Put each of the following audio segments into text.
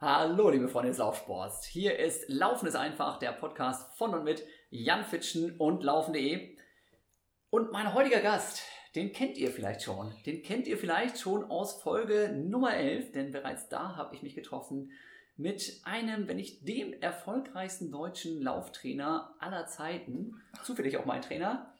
Hallo, liebe Freunde des Laufsports. Hier ist Laufen ist einfach, der Podcast von und mit Jan Fitschen und Laufen.de. Und mein heutiger Gast, den kennt ihr vielleicht schon. Den kennt ihr vielleicht schon aus Folge Nummer 11, denn bereits da habe ich mich getroffen mit einem, wenn nicht dem erfolgreichsten deutschen Lauftrainer aller Zeiten, zufällig auch mein Trainer,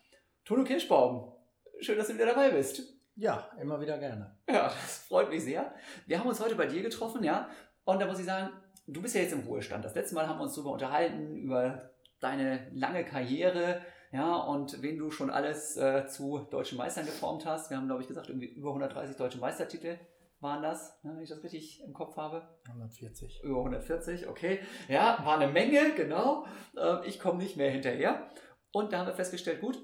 Tono Kirschbaum. Schön, dass du wieder dabei bist. Ja, immer wieder gerne. Ja, das freut mich sehr. Wir haben uns heute bei dir getroffen, ja, und da muss ich sagen, du bist ja jetzt im Ruhestand. Das letzte Mal haben wir uns darüber unterhalten, über deine lange Karriere, ja, und wen du schon alles äh, zu deutschen Meistern geformt hast. Wir haben, glaube ich, gesagt, irgendwie über 130 deutsche Meistertitel waren das, ne, wenn ich das richtig im Kopf habe. 140. Über 140, okay. Ja, war eine Menge, genau. Äh, ich komme nicht mehr hinterher. Und da haben wir festgestellt, gut,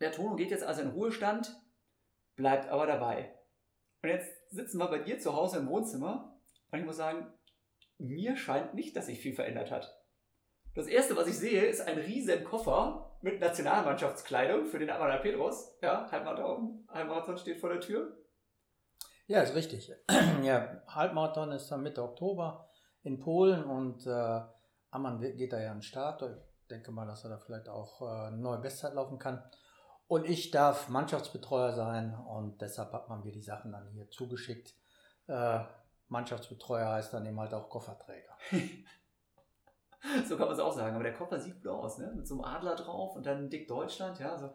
der Tono geht jetzt also in Ruhestand, bleibt aber dabei. Und jetzt sitzen wir bei dir zu Hause im Wohnzimmer und ich muss sagen, mir scheint nicht, dass sich viel verändert hat. Das erste, was ich sehe, ist ein riesen Koffer mit Nationalmannschaftskleidung für den Amanda Petros. Ja, Halbmarathon, Halbmarathon steht vor der Tür. Ja, ist richtig. ja, Halbmarathon ist dann Mitte Oktober in Polen und äh, Ammann geht da ja an den Start. Ich denke mal, dass er da vielleicht auch äh, eine neue Bestzeit laufen kann. Und ich darf Mannschaftsbetreuer sein und deshalb hat man mir die Sachen dann hier zugeschickt. Äh, Mannschaftsbetreuer heißt dann eben halt auch Kofferträger. so kann man es auch sagen. Aber der Koffer sieht gut aus, ne? Mit so einem Adler drauf und dann dick Deutschland, ja. So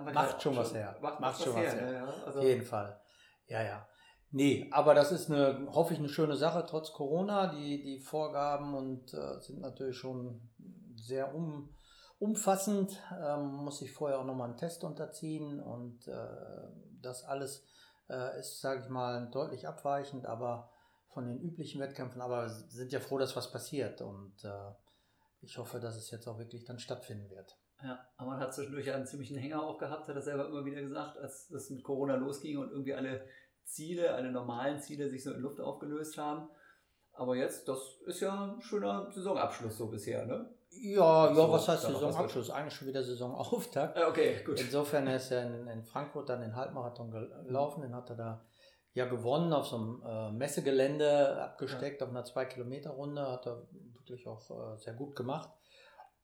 macht schon was her. Macht, macht schon was her. her. Ja, also Auf jeden Fall. Ja, ja. Nee, aber das ist eine, hoffe ich, eine schöne Sache, trotz Corona. Die, die Vorgaben und äh, sind natürlich schon sehr um, umfassend. Ähm, muss ich vorher auch nochmal einen Test unterziehen und äh, das alles äh, ist, sage ich mal, deutlich abweichend, aber von den üblichen Wettkämpfen, aber sind ja froh, dass was passiert und äh, ich hoffe, dass es jetzt auch wirklich dann stattfinden wird. Ja, aber man hat zwischendurch einen ziemlichen Hänger auch gehabt, hat er selber immer wieder gesagt, als es mit Corona losging und irgendwie alle Ziele, alle normalen Ziele sich so in Luft aufgelöst haben. Aber jetzt, das ist ja ein schöner Saisonabschluss so bisher, ne? Ja, ja, so, was heißt Saisonabschluss? Eigentlich schon wieder Saisonauftakt. Okay, gut. Insofern ist er in, in Frankfurt dann den Halbmarathon gelaufen, den hat er da ja gewonnen auf so einem äh, Messegelände abgesteckt ja. auf einer 2 Kilometer Runde, hat er wirklich auch äh, sehr gut gemacht.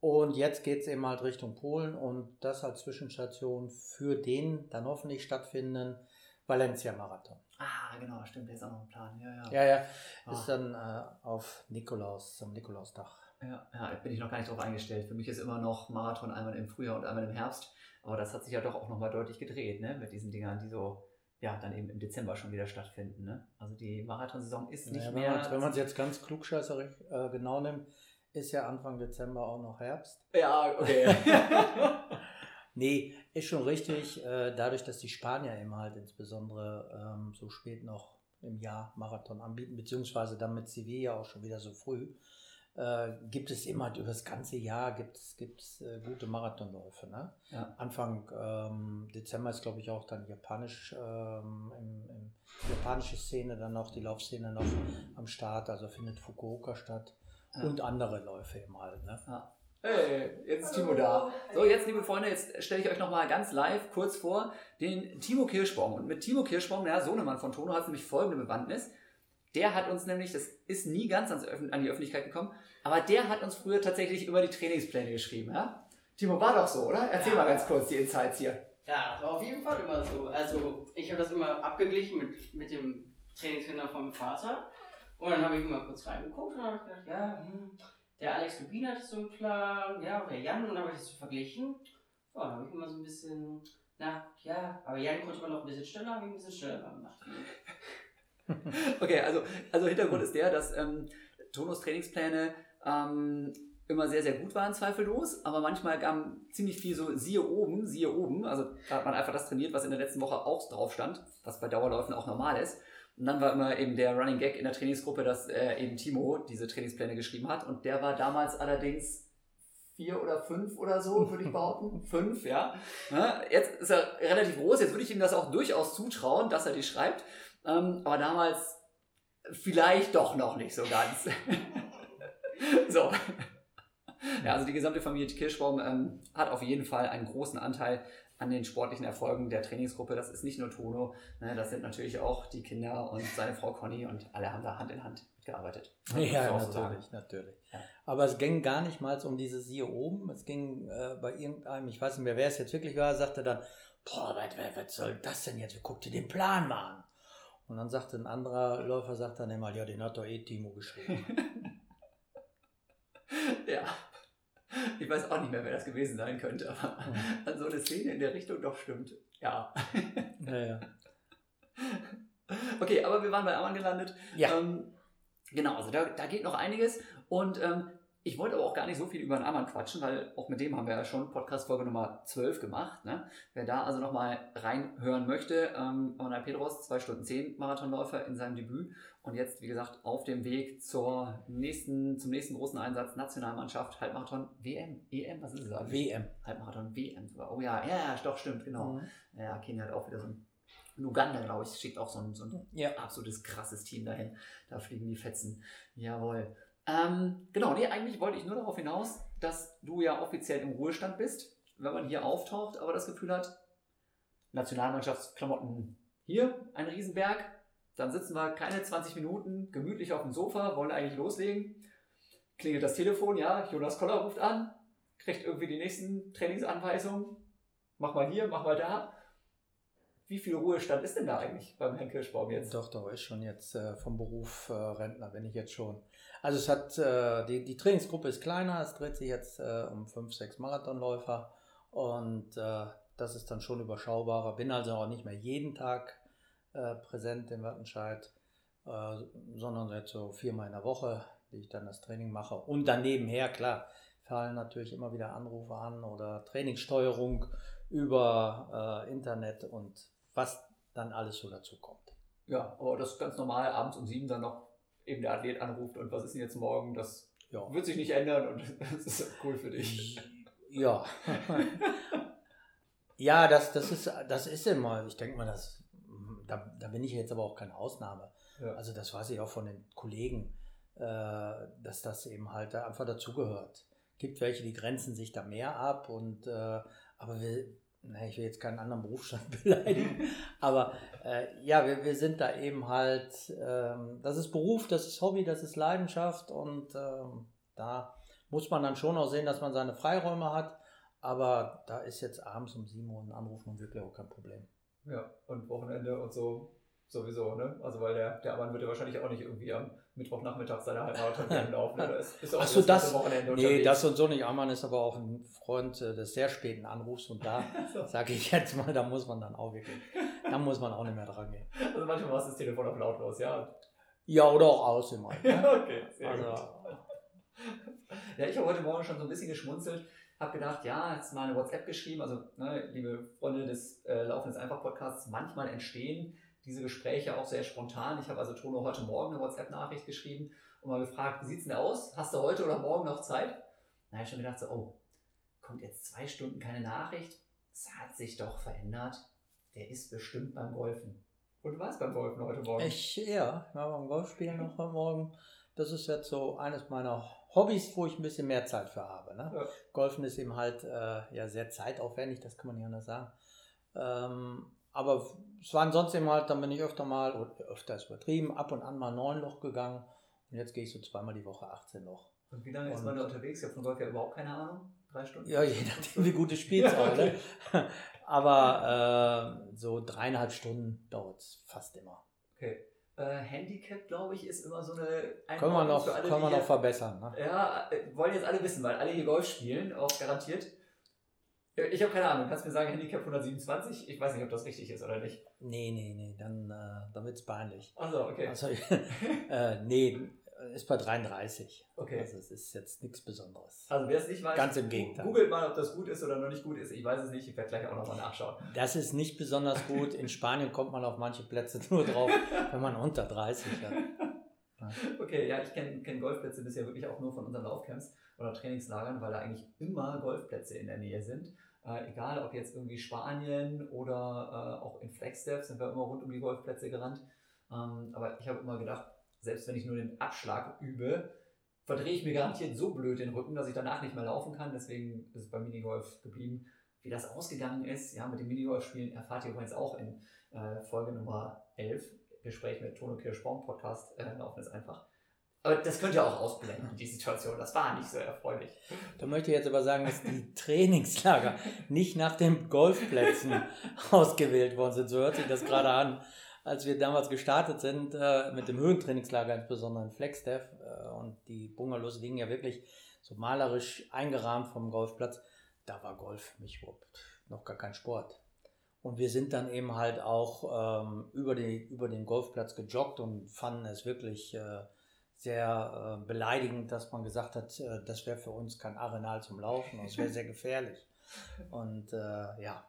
Und jetzt geht es eben halt Richtung Polen und das als Zwischenstation für den dann hoffentlich stattfindenden Valencia-Marathon. Ah, genau, stimmt, der ist auch noch ein Plan. Ja, ja. Ja, ja. Ah. Ist dann äh, auf Nikolaus, zum Nikolaustag. Ja, ja, bin ich noch gar nicht drauf eingestellt. Für mich ist immer noch Marathon einmal im Frühjahr und einmal im Herbst. Aber das hat sich ja doch auch nochmal deutlich gedreht, ne? Mit diesen Dingern, die so ja, dann eben im Dezember schon wieder stattfinden. Ne? Also die Marathonsaison ist nicht naja, mehr. Wenn man es jetzt ganz klugscheißerig äh, genau nimmt, ist ja Anfang Dezember auch noch Herbst. Ja, okay. nee, ist schon richtig. Äh, dadurch, dass die Spanier eben halt insbesondere ähm, so spät noch im Jahr Marathon anbieten, beziehungsweise dann mit Sevilla auch schon wieder so früh, äh, gibt es immer über das ganze Jahr gibt's, gibt's, äh, gute Marathonläufe. Ne? Ja. Anfang ähm, Dezember ist, glaube ich, auch dann japanisch, ähm, im, im, japanische Szene, dann noch die Laufszene noch am Start, also findet Fukuoka statt ja. und andere Läufe eben halt. Ne? Ja. Hey, jetzt ist Timo da. So, jetzt, liebe Freunde, jetzt stelle ich euch nochmal ganz live kurz vor den Timo Kirschbaum. Und mit Timo Kirschbaum, der Sohnemann von Tono, hat nämlich folgende Bewandtnis. Der hat uns nämlich, das ist nie ganz ans, an die Öffentlichkeit gekommen, aber der hat uns früher tatsächlich über die Trainingspläne geschrieben. Ja? Timo, war doch so, oder? Erzähl ja. mal ganz kurz die Insights hier. Ja, war auf jeden Fall immer so. Also ich habe das immer abgeglichen mit, mit dem Trainingstrainer vom Vater. Und dann habe ich immer kurz reingeguckt und habe gedacht, ja, hm, der Alex Lubin hat so einen Plan, ja, und der Jan, und dann habe ich das so verglichen. Ja, dann habe ich immer so ein bisschen, na, ja, aber Jan konnte man noch ein bisschen schneller, habe ich ein bisschen schneller gemacht. okay, also, also Hintergrund ist der, dass ähm, Tonos Trainingspläne ähm, immer sehr, sehr gut waren, zweifellos, aber manchmal kam ziemlich viel so siehe oben, siehe oben. Also da hat man einfach das trainiert, was in der letzten Woche auch drauf stand, was bei Dauerläufen auch normal ist. Und dann war immer eben der Running Gag in der Trainingsgruppe, dass äh, eben Timo diese Trainingspläne geschrieben hat. Und der war damals allerdings vier oder fünf oder so, würde ich behaupten. fünf, ja. Jetzt ist er relativ groß, jetzt würde ich ihm das auch durchaus zutrauen, dass er die schreibt. Ähm, aber damals vielleicht doch noch nicht so ganz. so. Ja, also die gesamte Familie Kirschbaum ähm, hat auf jeden Fall einen großen Anteil an den sportlichen Erfolgen der Trainingsgruppe. Das ist nicht nur Tono, ne, das sind natürlich auch die Kinder und seine Frau Conny und alle haben da Hand in Hand gearbeitet. Ja, natürlich, so natürlich. Ja. Aber es ging gar nicht mal um dieses hier oben. Es ging äh, bei irgendeinem, ich weiß nicht mehr, wer es jetzt wirklich war, sagte dann, boah, was, was soll das denn jetzt? Guck dir den Plan mal an. Und dann sagte ein anderer Läufer, sagt dann immer, ja, den hat doch eh Timo geschrieben. ja. Ich weiß auch nicht mehr, wer das gewesen sein könnte, aber mhm. an so eine Szene in der Richtung doch stimmt. Ja. Naja. Okay, aber wir waren bei Ammann gelandet. Ja. Ähm, genau, also da, da geht noch einiges. Und ähm, ich wollte aber auch gar nicht so viel über den Ammann quatschen, weil auch mit dem haben wir ja schon Podcast-Folge Nummer 12 gemacht. Ne? Wer da also nochmal reinhören möchte, ähm, Ammann Pedros, 2 Stunden 10 Marathonläufer in seinem Debüt und jetzt, wie gesagt, auf dem Weg zur nächsten, zum nächsten großen Einsatz Nationalmannschaft, Halbmarathon, WM, EM, was ist es eigentlich? WM. Halbmarathon, WM. Oh ja, ja, doch, stimmt, genau. Mhm. Ja, Kenia hat auch wieder so ein in Uganda, glaube ich, schickt auch so ein, so ein ja. absolutes krasses Team dahin. Da fliegen die Fetzen. Jawohl. Ähm, genau, nee, eigentlich wollte ich nur darauf hinaus, dass du ja offiziell im Ruhestand bist, wenn man hier auftaucht, aber das Gefühl hat, Nationalmannschaftsklamotten hier, ein Riesenberg, dann sitzen wir keine 20 Minuten gemütlich auf dem Sofa, wollen eigentlich loslegen. Klingelt das Telefon, ja, Jonas Koller ruft an, kriegt irgendwie die nächsten Trainingsanweisungen. Mach mal hier, mach mal da. Wie viel Ruhestand ist denn da eigentlich beim Herrn Kirschbaum jetzt? Doch, doch, ist schon jetzt äh, vom Beruf äh, Rentner, bin ich jetzt schon. Also es hat, äh, die, die Trainingsgruppe ist kleiner, es dreht sich jetzt äh, um fünf, sechs Marathonläufer und äh, das ist dann schon überschaubarer. Bin also auch nicht mehr jeden Tag äh, präsent in Wattenscheid, sondern jetzt so viermal in der Woche, die ich dann das Training mache. Und daneben her, klar, fallen natürlich immer wieder Anrufe an oder Trainingssteuerung über Internet und was dann alles so dazu kommt. Ja, aber das ist ganz normal, abends um sieben dann noch eben der Athlet anruft und was ist denn jetzt morgen, das ja. wird sich nicht ändern und das ist cool für dich. Ja. ja, das, das, ist, das ist immer, ich denke mal, das, da, da bin ich jetzt aber auch keine Ausnahme. Ja. Also das weiß ich auch von den Kollegen, äh, dass das eben halt einfach dazugehört. Gibt welche, die grenzen sich da mehr ab und äh, aber wir, na, ich will jetzt keinen anderen Berufsstand beleidigen, aber äh, ja, wir, wir sind da eben halt, ähm, das ist Beruf, das ist Hobby, das ist Leidenschaft und ähm, da muss man dann schon auch sehen, dass man seine Freiräume hat, aber da ist jetzt abends um 7 Uhr ein Anruf nun wirklich auch kein Problem. Ja, und Wochenende und so sowieso, ne? Also weil der, der Mann wird ja wahrscheinlich auch nicht irgendwie am Mittwochnachmittag seine Halbmarathon laufen. Achso, das, Wochenende nee, das und so nicht. Ammann ist aber auch ein Freund äh, des sehr späten Anrufs und da so. sage ich jetzt mal, da muss man dann auch wirklich, da muss man auch nicht mehr dran gehen. Also manchmal war es das Telefon auf lautlos, ja? Ja, oder auch aus immer. Ne? Ja, okay, sehr also, gut. Ja, ich habe heute Morgen schon so ein bisschen geschmunzelt, habe gedacht, ja, jetzt mal eine WhatsApp geschrieben, also ne, liebe Freunde des äh, Laufendes Einfach Podcasts, manchmal entstehen diese Gespräche auch sehr spontan. Ich habe also Tono heute Morgen eine WhatsApp-Nachricht geschrieben und mal gefragt, wie sieht es denn aus? Hast du heute oder morgen noch Zeit? Da habe ich schon gedacht, so, oh, kommt jetzt zwei Stunden keine Nachricht? Das hat sich doch verändert. Der ist bestimmt beim Golfen. Und du warst beim Golfen heute Morgen? Ich, ja, ich war beim Golfspielen noch heute Morgen. Das ist jetzt so eines meiner Hobbys, wo ich ein bisschen mehr Zeit für habe. Ne? Ja. Golfen ist eben halt äh, ja sehr zeitaufwendig, das kann man nicht anders sagen. Ähm, aber es war ansonsten immer halt, dann bin ich öfter mal, öfter ist übertrieben, ab und an mal neun Loch gegangen. Und jetzt gehe ich so zweimal die Woche 18 Loch. Und wie lange ist man da unterwegs? Ich habe von Golf ja überhaupt keine Ahnung. Drei Stunden? Ja, je nachdem, wie gut du spielst. ja, okay. ne? Aber äh, so dreieinhalb Stunden dauert es fast immer. Okay. Äh, Handicap, glaube ich, ist immer so eine Können wir noch, alle, können wir noch verbessern. Ne? Ja, äh, wollen jetzt alle wissen, weil alle hier Golf spielen, auch garantiert. Ich habe keine Ahnung. Kannst du mir sagen, Handicap 127? Ich weiß nicht, ob das richtig ist oder nicht. Nee, nee, nee. Dann, äh, dann wird es peinlich. Achso, okay. Also, äh, nee, ist bei 33. Okay. Also es ist jetzt nichts Besonderes. Also wer es nicht weiß, ganz im Gegenteil. Googelt mal, ob das gut ist oder noch nicht gut ist. Ich weiß es nicht. Ich werde gleich auch nochmal nachschauen. Das ist nicht besonders gut. In Spanien kommt man auf manche Plätze nur drauf, wenn man unter 30 hat. Okay, ja, ich kenne kenn Golfplätze bisher wirklich auch nur von unseren Laufcamps oder Trainingslagern, weil da eigentlich immer Golfplätze in der Nähe sind. Äh, egal ob jetzt irgendwie Spanien oder äh, auch in Flagstaff sind wir immer rund um die Golfplätze gerannt. Ähm, aber ich habe immer gedacht, selbst wenn ich nur den Abschlag übe, verdrehe ich mir garantiert so blöd den Rücken, dass ich danach nicht mehr laufen kann. Deswegen ist es beim Minigolf geblieben. wie das ausgegangen ist, ja, mit den Minigolf-Spielen, erfahrt ihr übrigens auch in äh, Folge Nummer 11, Gespräch mit Tono Kirschbaum, Podcast, äh, laufen ist einfach. Aber das könnt ihr auch ausblenden, die Situation. Das war nicht so erfreulich. Da möchte ich jetzt aber sagen, dass die Trainingslager nicht nach den Golfplätzen ausgewählt worden sind. So hört sich das gerade an. Als wir damals gestartet sind äh, mit dem Höhentrainingslager, insbesondere in Flagstaff, äh, und die Bungalows liegen ja wirklich so malerisch eingerahmt vom Golfplatz, da war Golf für mich überhaupt noch gar kein Sport. Und wir sind dann eben halt auch ähm, über, die, über den Golfplatz gejoggt und fanden es wirklich äh, sehr äh, beleidigend, dass man gesagt hat, äh, das wäre für uns kein Arenal zum Laufen und es wäre sehr gefährlich. Und äh, ja,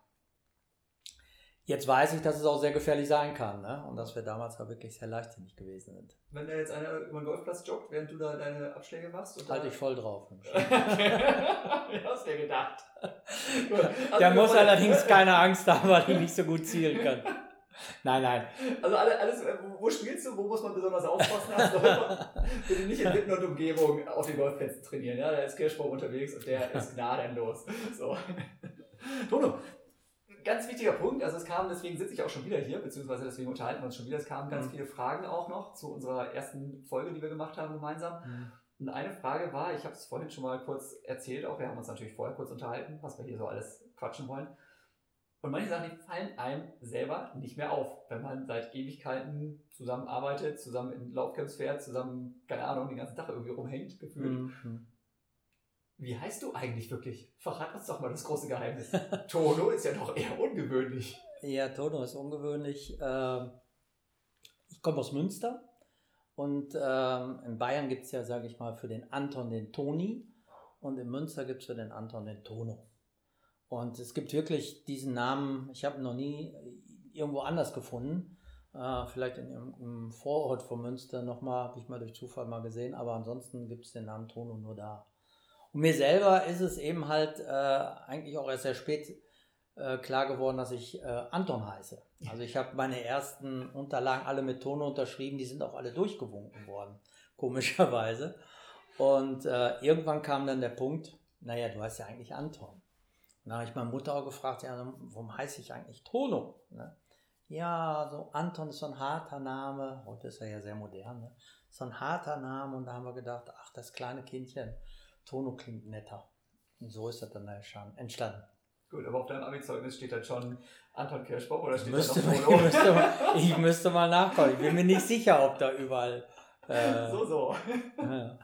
jetzt weiß ich, dass es auch sehr gefährlich sein kann ne? und dass wir damals auch wirklich sehr leichtsinnig gewesen sind. Wenn da jetzt einer über den Golfplatz joggt, während du da deine Abschläge machst? Halte ich voll drauf. Wie hast du dir gedacht? Also Der muss allerdings keine Angst haben, weil ich nicht so gut zielen kann. Nein, nein. Also alles, alles, wo spielst du, wo muss man besonders aufpassen? Du bitte nicht in Witten und Umgebung auf den Golfplätzen trainieren. Ja? Da ist Kirschbaum unterwegs und der ist gnadenlos. So. Tono, ganz wichtiger Punkt. Also es kam, deswegen sitze ich auch schon wieder hier, beziehungsweise deswegen unterhalten wir uns schon wieder. Es kamen ganz mhm. viele Fragen auch noch zu unserer ersten Folge, die wir gemacht haben gemeinsam. Mhm. Und eine Frage war, ich habe es vorhin schon mal kurz erzählt, auch wir haben uns natürlich vorher kurz unterhalten, was wir hier so alles quatschen wollen. Und manche Sachen, die fallen einem selber nicht mehr auf, wenn man seit Ewigkeiten zusammenarbeitet, zusammen in Laufcamps fährt, zusammen, keine Ahnung, den ganzen Tag irgendwie rumhängt, gefühlt. Mhm. Wie heißt du eigentlich wirklich? Verrat uns doch mal das große Geheimnis. Tono ist ja doch eher ungewöhnlich. Ja, Tono ist ungewöhnlich. Ähm, ich komme aus Münster und ähm, in Bayern gibt es ja, sage ich mal, für den Anton den Toni und in Münster gibt es für den Anton den Tono. Und es gibt wirklich diesen Namen, ich habe noch nie irgendwo anders gefunden. Äh, vielleicht in einem Vorort von Münster nochmal, habe ich mal durch Zufall mal gesehen, aber ansonsten gibt es den Namen Tono nur da. Und mir selber ist es eben halt äh, eigentlich auch erst sehr spät äh, klar geworden, dass ich äh, Anton heiße. Also ich habe meine ersten Unterlagen alle mit Tono unterschrieben, die sind auch alle durchgewunken worden, komischerweise. Und äh, irgendwann kam dann der Punkt, naja, du heißt ja eigentlich Anton. Da habe ich meine Mutter auch gefragt, ja, warum heiße ich eigentlich Tono? Ne? Ja, so Anton ist so ein harter Name. Heute ist er ja sehr modern. Ne? So ein harter Name. Und da haben wir gedacht, ach, das kleine Kindchen, Tono klingt netter. Und so ist er dann entstanden. Gut, aber auf deinem Abi-Zeugnis steht dann schon Anton Kirschbaum oder steht müsste da noch Tono? Ich müsste, mal, ich müsste mal nachkommen. Ich bin mir nicht sicher, ob da überall. Äh, so, so. Ja.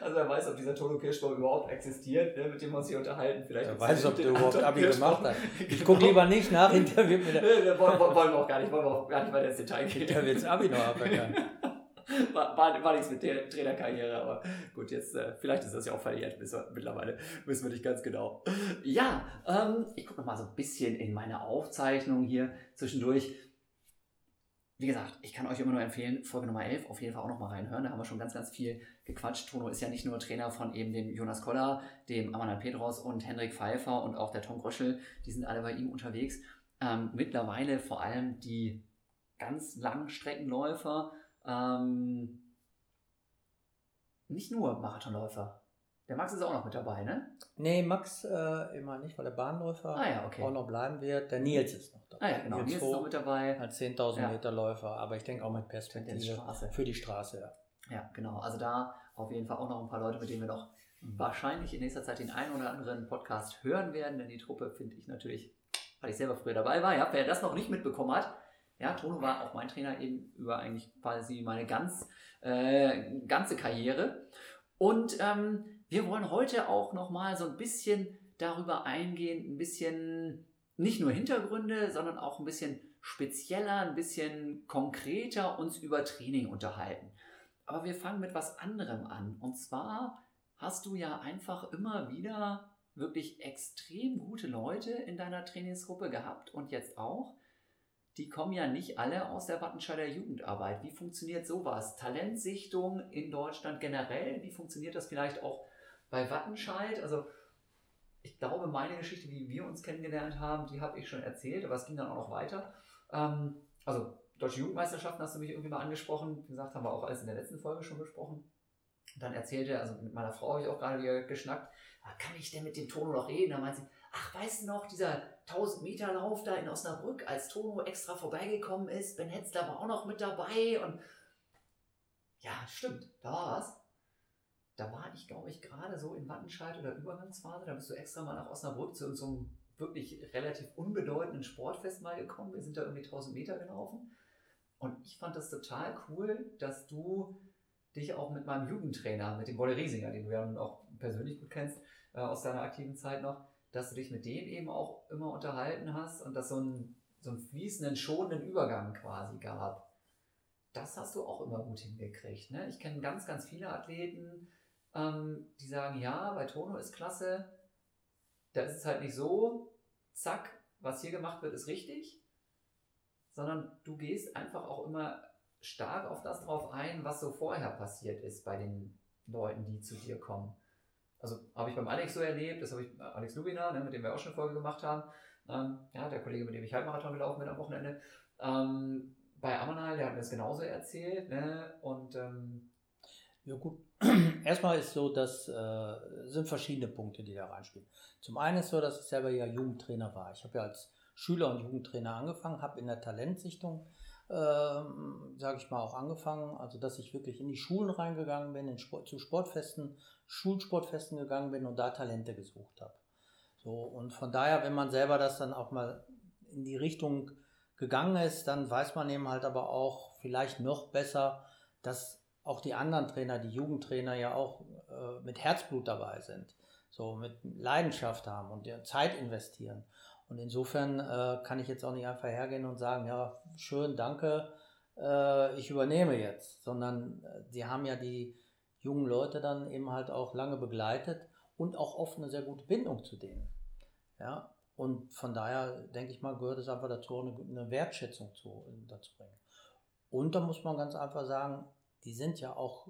Also wer weiß, ob dieser Tono Kirschbaum überhaupt existiert, ne, mit dem wir uns hier unterhalten. Vielleicht wer weiß, ob der überhaupt Abi gemacht hat. Ich genau. gucke lieber nicht nach, hinterher wird mir der... wollen, wollen wir auch gar nicht, wollen wir auch gar nicht weiter ins Detail gehen. Hinterher wird das Abi noch aberkannt. War, war, war, nichts mit der Trainerkarriere, aber gut, jetzt äh, vielleicht ist das ja auch verjährt mittlerweile, wissen wir nicht ganz genau. Ja, ähm, ich gucke noch mal so ein bisschen in meine Aufzeichnung hier zwischendurch. Wie gesagt, ich kann euch immer nur empfehlen, Folge Nummer 11 auf jeden Fall auch noch mal reinhören. Da haben wir schon ganz, ganz viel gequatscht. Tono ist ja nicht nur Trainer von eben dem Jonas Koller, dem Amanan Petros und Henrik Pfeiffer und auch der Tom Gröschel. Die sind alle bei ihm unterwegs. Ähm, mittlerweile vor allem die ganz langen Streckenläufer. Ähm, nicht nur Marathonläufer. Der Max ist auch noch mit dabei, ne? Nee, Max äh, immer nicht, weil der Bahnläufer ah, ja, okay. auch noch bleiben wird. Der Nils ist noch dabei. Ah ja, genau. Nils, Nils ist noch mit dabei. Als 10.000 ja. Meter Läufer, aber ich denke auch mit Perspektive die für die Straße. Ja. ja, genau. Also da auf jeden Fall auch noch ein paar Leute, mit denen wir noch wahrscheinlich in nächster Zeit den einen oder anderen Podcast hören werden, denn die Truppe finde ich natürlich, weil ich selber früher dabei war, ja, wer das noch nicht mitbekommen hat, ja, Tono war auch mein Trainer eben über eigentlich quasi meine ganz, äh, ganze Karriere. Und ähm, wir wollen heute auch nochmal so ein bisschen darüber eingehen, ein bisschen nicht nur Hintergründe, sondern auch ein bisschen spezieller, ein bisschen konkreter uns über Training unterhalten. Aber wir fangen mit was anderem an. Und zwar hast du ja einfach immer wieder wirklich extrem gute Leute in deiner Trainingsgruppe gehabt und jetzt auch. Die kommen ja nicht alle aus der Wattenscheider Jugendarbeit. Wie funktioniert sowas? Talentsichtung in Deutschland generell? Wie funktioniert das vielleicht auch bei Wattenscheid, also ich glaube, meine Geschichte, wie wir uns kennengelernt haben, die habe ich schon erzählt, aber es ging dann auch noch weiter. Ähm, also Deutsche Jugendmeisterschaften hast du mich irgendwie mal angesprochen. Wie gesagt, haben wir auch alles in der letzten Folge schon besprochen. Dann erzählte er, also mit meiner Frau habe ich auch gerade wieder geschnackt, ah, kann ich denn mit dem Tono noch reden? Da meint sie, ach, weißt du noch, dieser 1000 Meter Lauf da in Osnabrück, als Tono extra vorbeigekommen ist, Ben Hetzler war auch noch mit dabei und ja, stimmt, da war was. Da war ich, glaube ich, gerade so in Wattenscheid oder Übergangsphase, da bist du extra mal nach Osnabrück zu so einem wirklich relativ unbedeutenden Sportfest mal gekommen. Wir sind da irgendwie 1000 Meter gelaufen. Und ich fand das total cool, dass du dich auch mit meinem Jugendtrainer, mit dem Wolle Riesinger, den du ja nun auch persönlich gut kennst, äh, aus deiner aktiven Zeit noch, dass du dich mit dem eben auch immer unterhalten hast und dass so ein, so einen fließenden, schonenden Übergang quasi gab. Das hast du auch immer gut hingekriegt. Ne? Ich kenne ganz, ganz viele Athleten, ähm, die sagen, ja, bei Tono ist klasse, da ist es halt nicht so, zack, was hier gemacht wird, ist richtig, sondern du gehst einfach auch immer stark auf das drauf ein, was so vorher passiert ist bei den Leuten, die zu dir kommen. Also habe ich beim Alex so erlebt, das habe ich äh, Alex Lubina, ne, mit dem wir auch schon eine Folge gemacht haben, ähm, ja, der Kollege, mit dem ich Halbmarathon gelaufen bin am Wochenende, ähm, bei Amanal, der hat mir das genauso erzählt, ne, und ähm, ja gut, erstmal ist so, dass äh, sind verschiedene Punkte, die da reinspielen. Zum einen ist so, dass ich selber ja Jugendtrainer war. Ich habe ja als Schüler und Jugendtrainer angefangen, habe in der Talentsichtung, ähm, sage ich mal, auch angefangen, also dass ich wirklich in die Schulen reingegangen bin, in Sport, zu Sportfesten, Schulsportfesten gegangen bin und da Talente gesucht habe. So, und von daher, wenn man selber das dann auch mal in die Richtung gegangen ist, dann weiß man eben halt aber auch vielleicht noch besser, dass auch die anderen Trainer, die Jugendtrainer ja auch äh, mit Herzblut dabei sind, so mit Leidenschaft haben und Zeit investieren. Und insofern äh, kann ich jetzt auch nicht einfach hergehen und sagen, ja, schön, danke, äh, ich übernehme jetzt, sondern äh, die haben ja die jungen Leute dann eben halt auch lange begleitet und auch oft eine sehr gute Bindung zu denen. Ja, und von daher denke ich mal, gehört es einfach dazu, eine, eine Wertschätzung zu, dazu bringen. Und da muss man ganz einfach sagen, die sind ja auch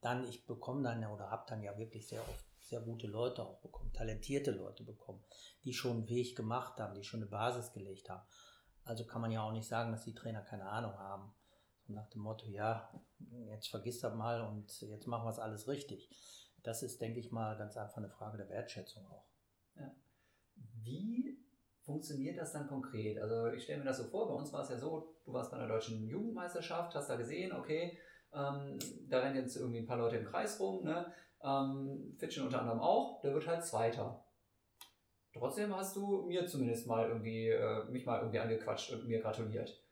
dann, ich bekomme dann oder habe dann ja wirklich sehr oft sehr gute Leute auch bekommen, talentierte Leute bekommen, die schon einen Weg gemacht haben, die schon eine Basis gelegt haben. Also kann man ja auch nicht sagen, dass die Trainer keine Ahnung haben. So nach dem Motto, ja, jetzt vergiss das mal und jetzt machen wir es alles richtig. Das ist, denke ich mal, ganz einfach eine Frage der Wertschätzung auch. Ja. Wie funktioniert das dann konkret? Also ich stelle mir das so vor, bei uns war es ja so, du warst bei einer deutschen Jugendmeisterschaft, hast da gesehen, okay, ähm, da rennen jetzt irgendwie ein paar Leute im Kreis rum, ne? Ähm, Fitchen unter anderem auch, der wird halt Zweiter. Trotzdem hast du mir zumindest mal irgendwie, äh, mich mal irgendwie angequatscht und mir gratuliert.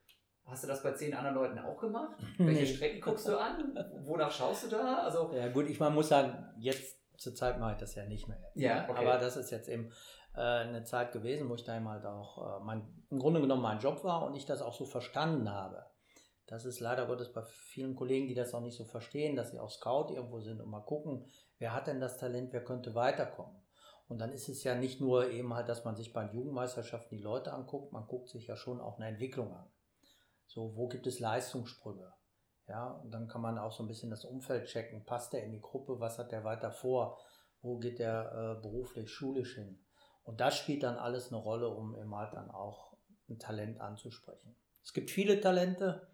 Hast du das bei zehn anderen Leuten auch gemacht? Welche Strecken guckst du an? Wonach schaust du da? Also ja gut, ich man muss sagen, jetzt zur Zeit mache ich das ja nicht mehr. Jetzt, ja, okay. Aber das ist jetzt eben äh, eine Zeit gewesen, wo ich da eben halt auch äh, mein, im Grunde genommen mein Job war und ich das auch so verstanden habe. Das ist leider Gottes bei vielen Kollegen, die das auch nicht so verstehen, dass sie auch Scout irgendwo sind und mal gucken, wer hat denn das Talent, wer könnte weiterkommen. Und dann ist es ja nicht nur eben halt, dass man sich bei Jugendmeisterschaften die Leute anguckt, man guckt sich ja schon auch eine Entwicklung an. So, wo gibt es Leistungssprünge? Ja, und dann kann man auch so ein bisschen das Umfeld checken. Passt der in die Gruppe? Was hat der weiter vor? Wo geht der äh, beruflich, schulisch hin? Und das spielt dann alles eine Rolle, um eben halt dann auch ein Talent anzusprechen. Es gibt viele Talente,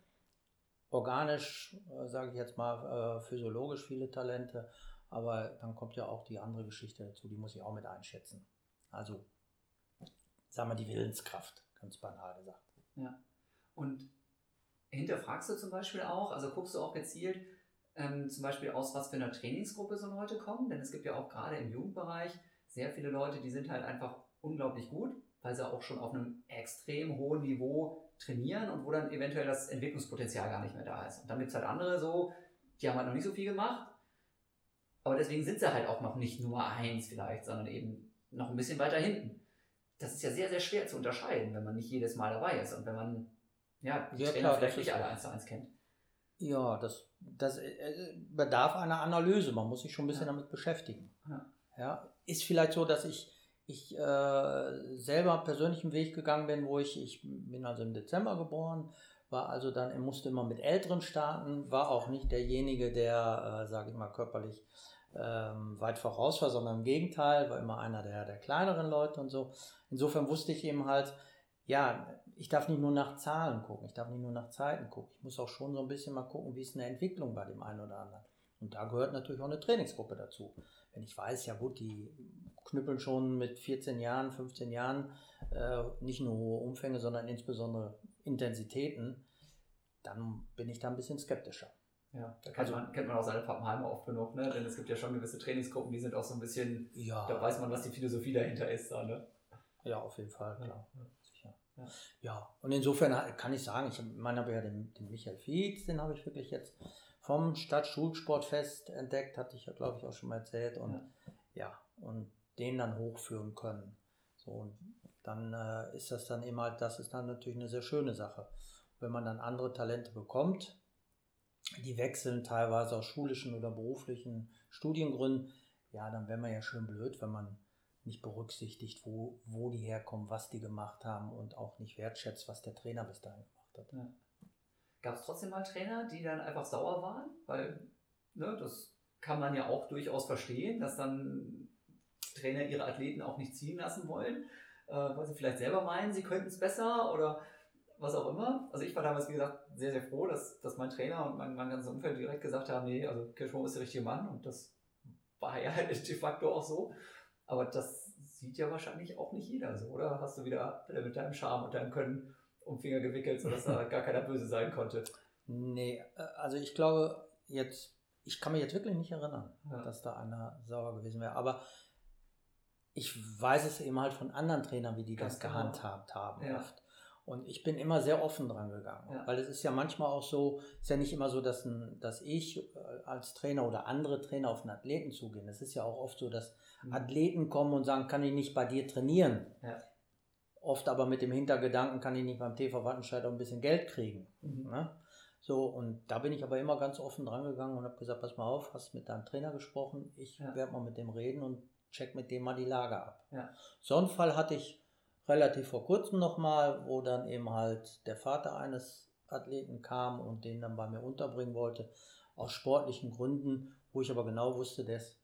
organisch, äh, sage ich jetzt mal, äh, physiologisch viele Talente, aber dann kommt ja auch die andere Geschichte dazu, die muss ich auch mit einschätzen. Also, sagen wir die Willenskraft, ganz banal gesagt. Ja. Und hinterfragst du zum Beispiel auch, also guckst du auch gezielt ähm, zum Beispiel aus, was für eine Trainingsgruppe so Leute kommen, denn es gibt ja auch gerade im Jugendbereich sehr viele Leute, die sind halt einfach unglaublich gut, weil sie auch schon auf einem extrem hohen Niveau trainieren und wo dann eventuell das Entwicklungspotenzial gar nicht mehr da ist. Und dann gibt es halt andere so, die haben halt noch nicht so viel gemacht, aber deswegen sind sie halt auch noch nicht Nummer eins vielleicht, sondern eben noch ein bisschen weiter hinten. Das ist ja sehr, sehr schwer zu unterscheiden, wenn man nicht jedes Mal dabei ist und wenn man ja, die ja, Trainer klar, vielleicht nicht alle eins zu eins kennt. Ja, das, das äh, bedarf einer Analyse. Man muss sich schon ein bisschen ja. damit beschäftigen. Ja. ja. Ist vielleicht so, dass ich ich äh, selber persönlichen Weg gegangen bin, wo ich, ich bin also im Dezember geboren, war also dann, musste immer mit Älteren starten, war auch nicht derjenige, der, äh, sage ich mal, körperlich ähm, weit voraus war, sondern im Gegenteil, war immer einer der, der kleineren Leute und so. Insofern wusste ich eben halt, ja, ich darf nicht nur nach Zahlen gucken, ich darf nicht nur nach Zeiten gucken, ich muss auch schon so ein bisschen mal gucken, wie ist eine Entwicklung bei dem einen oder anderen. Und da gehört natürlich auch eine Trainingsgruppe dazu. Wenn ich weiß, ja gut, die knüppeln schon mit 14 Jahren, 15 Jahren äh, nicht nur hohe Umfänge, sondern insbesondere Intensitäten, dann bin ich da ein bisschen skeptischer. Ja, da kennt, also, man, kennt man auch seine Pappenheimer oft genug, ne? denn es gibt ja schon gewisse Trainingsgruppen, die sind auch so ein bisschen, ja. da weiß man, was die Philosophie dahinter ist. Da, ne? Ja, auf jeden Fall, klar. Ja. Sicher. Ja. ja, und insofern kann ich sagen, ich meine, habe ja den, den Michael Fietz, den habe ich wirklich jetzt vom Stadtschulsportfest entdeckt, hatte ich ja, glaube ich, auch schon mal erzählt. Und ja, ja und den dann hochführen können. So, und dann äh, ist das dann eben halt, das ist dann natürlich eine sehr schöne Sache. Wenn man dann andere Talente bekommt, die wechseln teilweise aus schulischen oder beruflichen Studiengründen, ja, dann wäre man ja schön blöd, wenn man nicht berücksichtigt, wo, wo die herkommen, was die gemacht haben und auch nicht wertschätzt, was der Trainer bis dahin gemacht hat. Ja. Gab es trotzdem mal Trainer, die dann einfach sauer waren? Weil, ne, das kann man ja auch durchaus verstehen, dass dann Trainer ihre Athleten auch nicht ziehen lassen wollen, äh, weil sie vielleicht selber meinen, sie könnten es besser oder was auch immer. Also ich war damals, wie gesagt, sehr, sehr froh, dass, dass mein Trainer und mein, mein ganzes Umfeld direkt gesagt haben, nee, also Kirschbaum ist der richtige Mann und das war ja de facto auch so. Aber das sieht ja wahrscheinlich auch nicht jeder so, oder? Hast du wieder mit deinem Charme und deinem Können um Finger gewickelt, sodass da gar keiner böse sein konnte? Nee, äh, also ich glaube jetzt, ich kann mich jetzt wirklich nicht erinnern, ja. dass da einer sauer gewesen wäre. Aber ich weiß es eben halt von anderen Trainern, wie die Ganz das genau. gehandhabt haben ja. oft. Und ich bin immer sehr offen dran gegangen, ja. weil es ist ja manchmal auch so, ist ja nicht immer so, dass, ein, dass ich äh, als Trainer oder andere Trainer auf einen Athleten zugehen. Es ist ja auch oft so, dass mhm. Athleten kommen und sagen, kann ich nicht bei dir trainieren? Ja. Oft aber mit dem Hintergedanken, kann ich nicht beim TV Wattenscheid auch ein bisschen Geld kriegen. Mhm. Ne? So, und da bin ich aber immer ganz offen dran gegangen und habe gesagt, pass mal auf, hast mit deinem Trainer gesprochen, ich ja. werde mal mit dem reden und check mit dem mal die Lage ab. Ja. So einen Fall hatte ich relativ vor kurzem nochmal, wo dann eben halt der Vater eines Athleten kam und den dann bei mir unterbringen wollte, aus sportlichen Gründen, wo ich aber genau wusste, der ist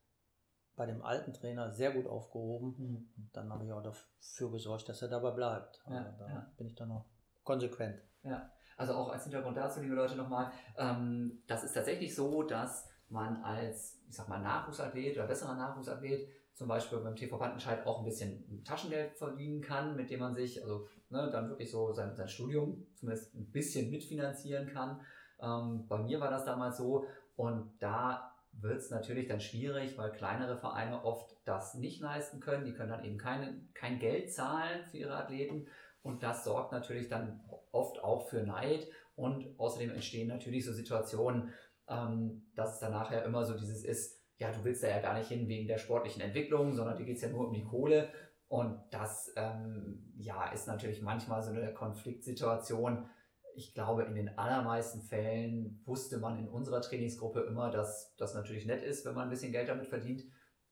bei dem alten Trainer sehr gut aufgehoben. Mhm. Und dann habe ich auch dafür gesorgt, dass er dabei bleibt. Ja, also da ja. bin ich dann noch konsequent. Ja, also auch als Hintergrund dazu, liebe Leute, nochmal, ähm, das ist tatsächlich so, dass man als, ich sag mal, Nachwuchsathlet oder besserer Nachwuchsathlet zum Beispiel beim TV Wattenscheid auch ein bisschen Taschengeld verdienen kann, mit dem man sich also ne, dann wirklich so sein, sein Studium zumindest ein bisschen mitfinanzieren kann. Ähm, bei mir war das damals so und da wird es natürlich dann schwierig, weil kleinere Vereine oft das nicht leisten können. Die können dann eben keine, kein Geld zahlen für ihre Athleten und das sorgt natürlich dann oft auch für Neid und außerdem entstehen natürlich so Situationen, ähm, dass es dann nachher immer so dieses ist, ja, du willst da ja gar nicht hin wegen der sportlichen Entwicklung, sondern dir geht es ja nur um die Kohle. Und das ähm, ja, ist natürlich manchmal so eine Konfliktsituation. Ich glaube, in den allermeisten Fällen wusste man in unserer Trainingsgruppe immer, dass das natürlich nett ist, wenn man ein bisschen Geld damit verdient.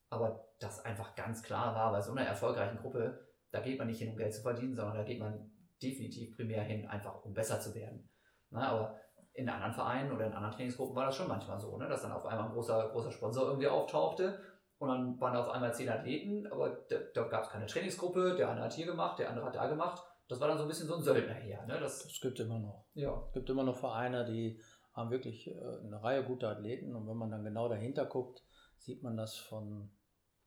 Aber das einfach ganz klar war, bei so einer erfolgreichen Gruppe, da geht man nicht hin, um Geld zu verdienen, sondern da geht man definitiv primär hin, einfach um besser zu werden. Na, aber in anderen Vereinen oder in anderen Trainingsgruppen war das schon manchmal so, ne? dass dann auf einmal ein großer, großer Sponsor irgendwie auftauchte und dann waren da auf einmal zehn Athleten, aber da, da gab es keine Trainingsgruppe, der eine hat hier gemacht, der andere hat da gemacht. Das war dann so ein bisschen so ein Söldner hier. Ne? Das, das gibt immer noch. Ja. Es gibt immer noch Vereine, die haben wirklich äh, eine Reihe guter Athleten und wenn man dann genau dahinter guckt, sieht man, dass von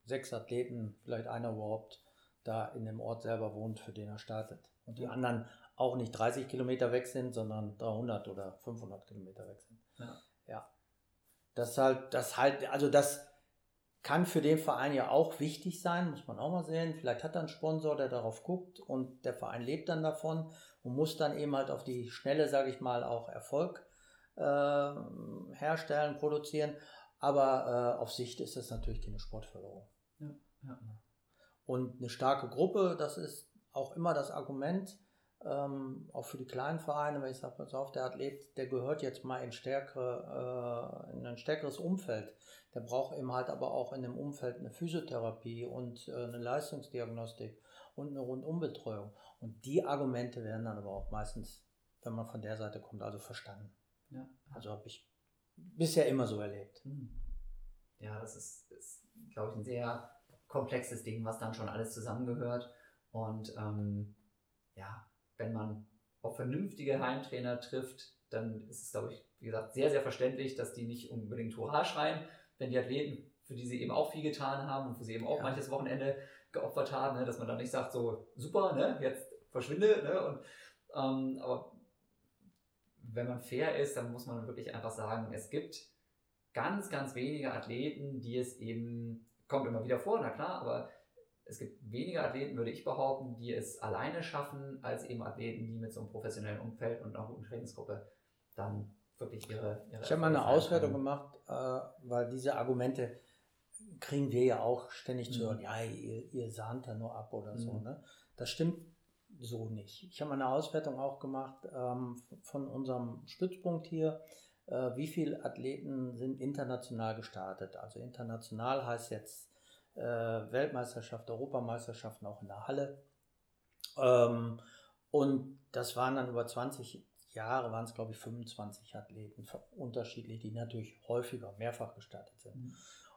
sechs Athleten vielleicht einer überhaupt da in dem Ort selber wohnt, für den er startet. Und die anderen auch nicht 30 Kilometer weg sind, sondern 300 oder 500 Kilometer weg sind. Ja. ja. Das halt, das halt, also das kann für den Verein ja auch wichtig sein, muss man auch mal sehen. Vielleicht hat er einen Sponsor, der darauf guckt und der Verein lebt dann davon und muss dann eben halt auf die Schnelle, sage ich mal, auch Erfolg äh, herstellen, produzieren. Aber äh, auf Sicht ist das natürlich keine Sportförderung. Ja, ja. Und eine starke Gruppe, das ist auch immer das Argument, ähm, auch für die kleinen Vereine, wenn ich sage, pass auf, der Athlet, der gehört jetzt mal in, stärkere, äh, in ein stärkeres Umfeld. Der braucht eben halt aber auch in dem Umfeld eine Physiotherapie und äh, eine Leistungsdiagnostik und eine Rundumbetreuung. Und die Argumente werden dann aber auch meistens, wenn man von der Seite kommt, also verstanden. Ja. Also habe ich bisher immer so erlebt. Hm. Ja, das ist, ist glaube ich, ein sehr komplexes Ding, was dann schon alles zusammengehört. Und ähm, ja, wenn man auf vernünftige Heimtrainer trifft, dann ist es, glaube ich, wie gesagt, sehr, sehr verständlich, dass die nicht unbedingt Hurra schreien, wenn die Athleten, für die sie eben auch viel getan haben und für sie eben auch ja. manches Wochenende geopfert haben, ne, dass man dann nicht sagt, so super, ne, jetzt verschwinde, ne, und, ähm, aber wenn man fair ist, dann muss man wirklich einfach sagen, es gibt ganz, ganz wenige Athleten, die es eben, kommt immer wieder vor, na klar, aber es gibt weniger Athleten, würde ich behaupten, die es alleine schaffen, als eben Athleten, die mit so einem professionellen Umfeld und einer guten Trainingsgruppe dann wirklich ihre. ihre ich habe mal eine Auswertung gemacht, äh, weil diese Argumente kriegen wir ja auch ständig zu hören, mhm. ja, ihr, ihr sahnt da nur ab oder so. Mhm. Ne? Das stimmt so nicht. Ich habe mal eine Auswertung auch gemacht ähm, von unserem Stützpunkt hier. Äh, wie viele Athleten sind international gestartet? Also international heißt jetzt äh, Weltmeisterschaft, Europameisterschaften auch in der Halle. Ähm, und das waren dann über 20 Jahre, waren es glaube ich 25 Athleten, unterschiedlich, die natürlich häufiger, mehrfach gestartet sind. Mhm.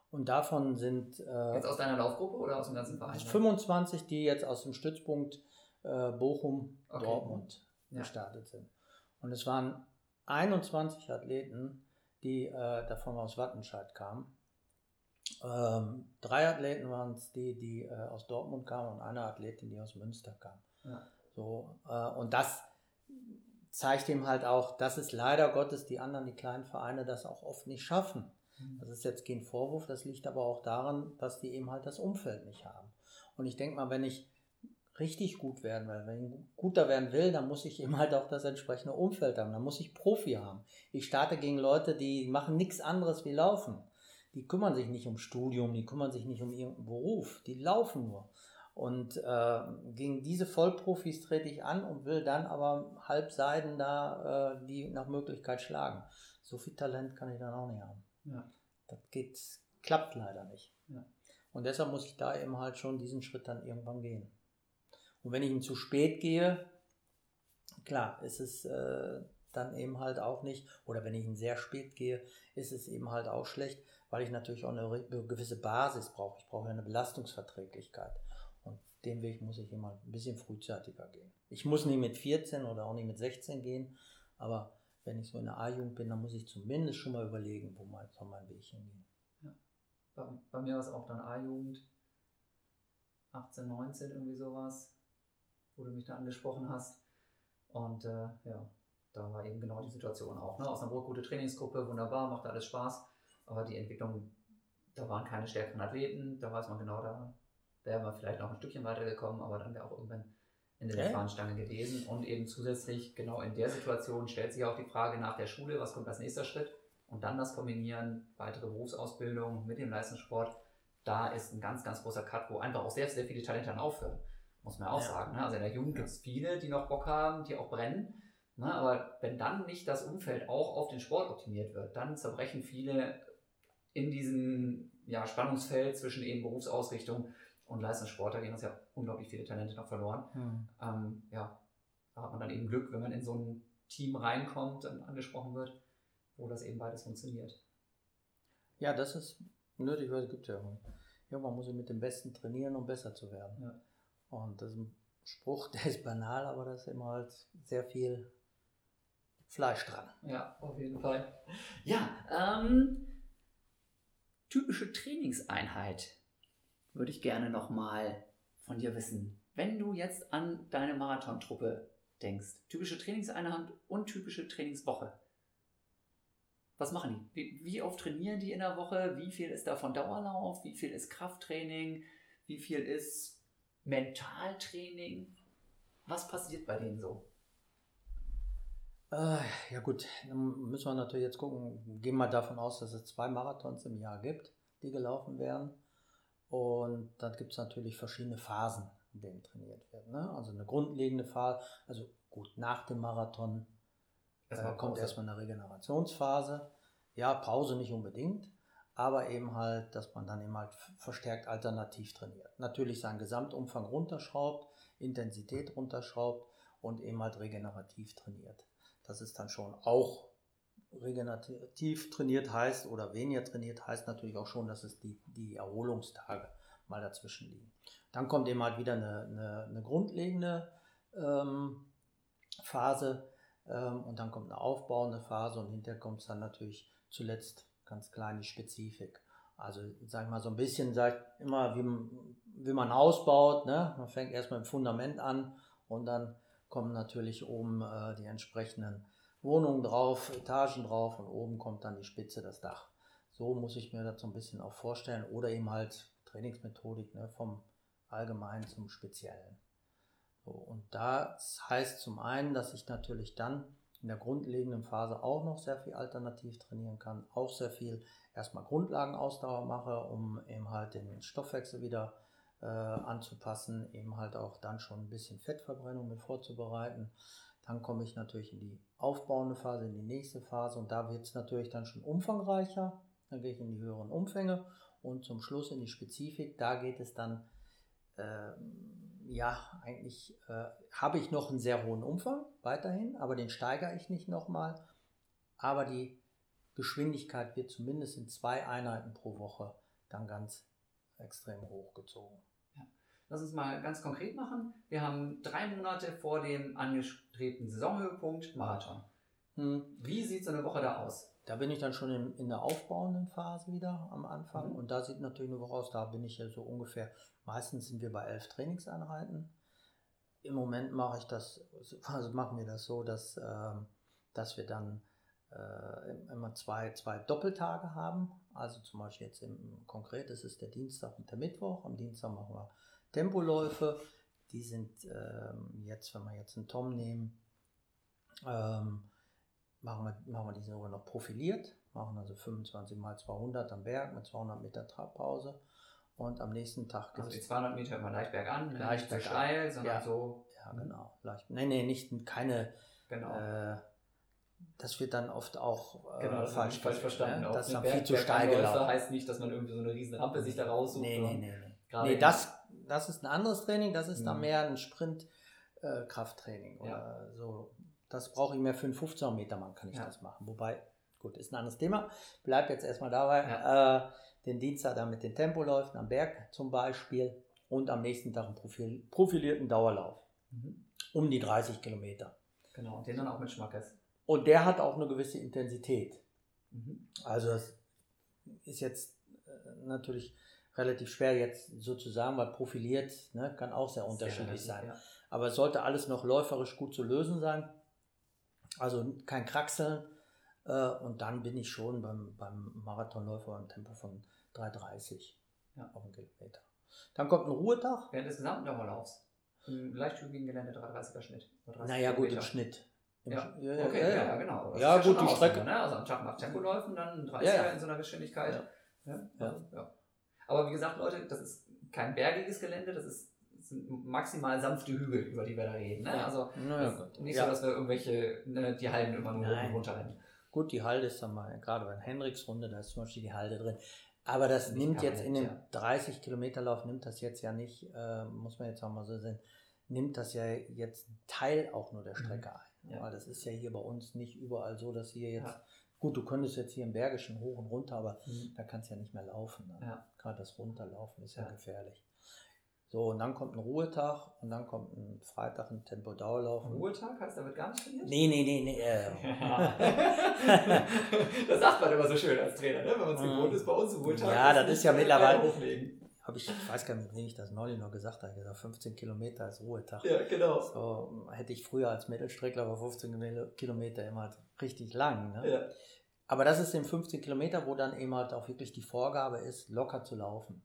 Und davon sind. Äh, jetzt aus deiner Laufgruppe oder aus dem ganzen Verein? 25, die jetzt aus dem Stützpunkt äh, Bochum, okay. Dortmund ja. gestartet sind. Und es waren 21 Athleten, die äh, davon aus Wattenscheid kamen. Ähm, drei Athleten waren es die, die äh, aus Dortmund kamen und eine Athletin, die aus Münster kam. Ja. So, äh, und das zeigt ihm halt auch, dass es leider Gottes die anderen, die kleinen Vereine, das auch oft nicht schaffen. Mhm. Das ist jetzt kein Vorwurf, das liegt aber auch daran, dass die eben halt das Umfeld nicht haben. Und ich denke mal, wenn ich richtig gut werden will, wenn ich guter werden will, dann muss ich eben halt auch das entsprechende Umfeld haben. Dann muss ich Profi haben. Ich starte gegen Leute, die machen nichts anderes wie laufen. Die kümmern sich nicht um Studium, die kümmern sich nicht um irgendeinen Beruf, die laufen nur. Und äh, gegen diese Vollprofis trete ich an und will dann aber halbseiden da äh, die nach Möglichkeit schlagen. So viel Talent kann ich dann auch nicht haben. Ja. Das geht, klappt leider nicht. Ja. Und deshalb muss ich da eben halt schon diesen Schritt dann irgendwann gehen. Und wenn ich ihn zu spät gehe, klar, ist es äh, dann eben halt auch nicht, oder wenn ich ihn sehr spät gehe, ist es eben halt auch schlecht, weil ich natürlich auch eine gewisse Basis brauche. Ich brauche eine Belastungsverträglichkeit. Und den Weg muss ich immer ein bisschen frühzeitiger gehen. Ich muss nicht mit 14 oder auch nicht mit 16 gehen, aber wenn ich so in der A-Jugend bin, dann muss ich zumindest schon mal überlegen, wo mein, soll mein Weg hingehen. Ja. Bei, bei mir war es auch dann A-Jugend, 18, 19, irgendwie sowas, wo du mich da angesprochen hast. Und äh, ja, da war eben genau die Situation auch. Ne? Osnabrück, gute Trainingsgruppe, wunderbar, macht alles Spaß. Aber die Entwicklung, da waren keine stärkeren Athleten, da weiß man genau, da wäre man vielleicht noch ein Stückchen weitergekommen, aber dann wäre auch irgendwann Ende der Fahnenstange gewesen. Und eben zusätzlich, genau in der Situation, stellt sich auch die Frage nach der Schule, was kommt als nächster Schritt? Und dann das Kombinieren, weitere Berufsausbildung mit dem Leistungssport, da ist ein ganz, ganz großer Cut, wo einfach auch sehr, sehr viele Talente dann aufhören. Muss man auch ja. sagen. Ne? Also in der Jugend gibt es viele, die noch Bock haben, die auch brennen. Ne? Aber wenn dann nicht das Umfeld auch auf den Sport optimiert wird, dann zerbrechen viele in diesem ja, Spannungsfeld zwischen eben Berufsausrichtung und Leistungssportler gehen uns ja unglaublich viele Talente noch verloren. Mhm. Ähm, ja, da hat man dann eben Glück, wenn man in so ein Team reinkommt und angesprochen wird, wo das eben beides funktioniert. Ja, das ist nötig, weil es gibt ja irgendwann muss ich mit dem Besten trainieren, um besser zu werden. Ja. Und das ist ein Spruch, der ist banal, aber da ist immer halt sehr viel Fleisch dran. Ja, auf jeden Fall. Ja, ähm, typische Trainingseinheit würde ich gerne nochmal von dir wissen. Wenn du jetzt an deine Marathontruppe denkst, typische Trainingseinheit und typische Trainingswoche. Was machen die? Wie, oft trainieren die in der Woche? Wie viel ist davon Dauerlauf? Wie viel ist Krafttraining? Wie viel ist Mentaltraining? Was passiert bei denen so? Äh, ja gut, dann müssen wir natürlich jetzt gucken. Gehen wir davon aus, dass es zwei Marathons im Jahr gibt, die gelaufen werden. Und dann gibt es natürlich verschiedene Phasen, in denen trainiert wird. Ne? Also eine grundlegende Phase, also gut, nach dem Marathon äh, kommt erstmal eine Regenerationsphase. Ja, Pause nicht unbedingt, aber eben halt, dass man dann eben halt verstärkt alternativ trainiert. Natürlich seinen Gesamtumfang runterschraubt, Intensität runterschraubt und eben halt regenerativ trainiert. Das ist dann schon auch regenerativ trainiert heißt oder weniger trainiert heißt natürlich auch schon, dass es die, die Erholungstage mal dazwischen liegen. Dann kommt eben halt wieder eine, eine, eine grundlegende ähm, Phase ähm, und dann kommt eine aufbauende Phase und hinterher kommt es dann natürlich zuletzt ganz klein die Spezifik. Also sag ich mal so ein bisschen, sagt immer, wie, wie man ausbaut. Ne? Man fängt erstmal im Fundament an und dann kommen natürlich oben äh, die entsprechenden Wohnungen drauf, Etagen drauf und oben kommt dann die Spitze, das Dach. So muss ich mir das so ein bisschen auch vorstellen. Oder eben halt Trainingsmethodik ne, vom Allgemeinen zum Speziellen. So, und das heißt zum einen, dass ich natürlich dann in der grundlegenden Phase auch noch sehr viel alternativ trainieren kann, auch sehr viel erstmal Grundlagenausdauer mache, um eben halt den Stoffwechsel wieder äh, anzupassen, eben halt auch dann schon ein bisschen Fettverbrennung mit vorzubereiten. Dann komme ich natürlich in die aufbauende Phase, in die nächste Phase und da wird es natürlich dann schon umfangreicher. Dann gehe ich in die höheren Umfänge und zum Schluss in die Spezifik. Da geht es dann, äh, ja, eigentlich äh, habe ich noch einen sehr hohen Umfang weiterhin, aber den steigere ich nicht nochmal. Aber die Geschwindigkeit wird zumindest in zwei Einheiten pro Woche dann ganz extrem hochgezogen. Ja. Lass uns mal ganz konkret machen. Wir haben drei Monate vor dem angestrebten Saisonhöhepunkt Marathon. Hm. Wie sieht so eine Woche da aus? Da bin ich dann schon in, in der aufbauenden Phase wieder am Anfang. Mhm. Und da sieht natürlich eine Woche aus. Da bin ich ja so ungefähr, meistens sind wir bei elf Trainingseinheiten. Im Moment mache ich das, also machen wir das so, dass, äh, dass wir dann äh, immer zwei, zwei Doppeltage haben. Also zum Beispiel jetzt im konkret, das ist der Dienstag und der Mittwoch. Am Dienstag machen wir Tempoläufe. Die sind ähm, jetzt, wenn wir jetzt einen Tom nehmen, ähm, machen wir, machen wir die sogar noch profiliert, machen also 25 mal 200 am Berg mit 200 Meter Trabpause und am nächsten Tag gibt Also die 200 Meter immer leicht bergan, leicht nicht steil, sondern ja. so. Ja, genau. Leicht. Nee, nee, nicht keine. Genau. Äh, das wird dann oft auch äh, genau, falsch, falsch verstanden. Ja, das ist dann viel zu steil gelaufen. heißt nicht, dass man irgendwie so eine riesen Rampe sich da raussucht. Nee, nee, nee. Nee, nee das, das ist ein anderes Training, das ist mhm. dann mehr ein Sprint-Krafttraining äh, ja. oder so das brauche ich mehr für einen 15 Meter Mann, kann ich ja. das machen. Wobei, gut, ist ein anderes Thema. Bleibt jetzt erstmal dabei. Ja. Äh, den Dienstag dann mit den Tempoläufen am Berg zum Beispiel und am nächsten Tag einen Profil, profilierten Dauerlauf. Mhm. Um die 30 Kilometer. Genau, und den dann auch mit Schmackes. Und der hat auch eine gewisse Intensität. Mhm. Also das ist jetzt äh, natürlich relativ schwer jetzt sozusagen, weil profiliert ne, kann auch sehr unterschiedlich sehr sein. Ja. Aber es sollte alles noch läuferisch gut zu lösen sein. Also kein Kraxeln. Äh, und dann bin ich schon beim, beim Marathonläufer im Tempo von 3,30 ja. auf den Kilometer. Dann kommt ein Ruhetag. Während des gesamten Dauerlaufs. Im leichtübigen Gelände 3,30er Schnitt. Naja, gut, im Schnitt. Ja. Ja, okay, ja, ja, genau. Das ja, gut, die Strecke. Ne? Also am Tag nach Tempoläufen dann ein 30er in so einer Geschwindigkeit. Ja. Ja. Aber wie gesagt, Leute, das ist kein bergiges Gelände, das ist sind maximal sanfte Hügel, über die wir da reden. Ne? Also nicht ja. so, dass wir irgendwelche, ne, die Halden immer nur Nein. runterrennen. Gut, die Halde ist dann mal, gerade bei der Henriksrunde, da ist zum Beispiel die Halde drin. Aber das nicht nimmt jetzt in dem ja. 30 Kilometer Lauf, nimmt das jetzt ja nicht, äh, muss man jetzt auch mal so sehen, nimmt das ja jetzt Teil auch nur der mhm. Strecke ein. Ja. Weil das ist ja hier bei uns nicht überall so, dass hier jetzt, ja. gut, du könntest jetzt hier im Bergischen hoch und runter, aber mhm. da kannst du ja nicht mehr laufen. Ne? Gerade das Runterlaufen ist ja, gefährlich. So, und dann kommt ein Ruhetag und dann kommt ein Freitag ein Tempo-Dauerlauf. Ruhetag heißt, da wird gar nicht trainiert? Nee, nee, nee, nee. Äh. das sagt man immer so schön als Trainer, ne? wenn man es gewohnt ist, bei uns Ruhetag. Ja, das ist ja mittlerweile. Hab ich, ich weiß gar nicht, wie ich das neulich noch gesagt habe. Ich gesagt, 15 Kilometer ist Ruhetag. Ja, genau. So hätte ich früher als Mittelstreckler aber 15 Kilometer immer halt richtig lang. Ne? Ja. Aber das ist in 15 Kilometer, wo dann eben halt auch wirklich die Vorgabe ist, locker zu laufen.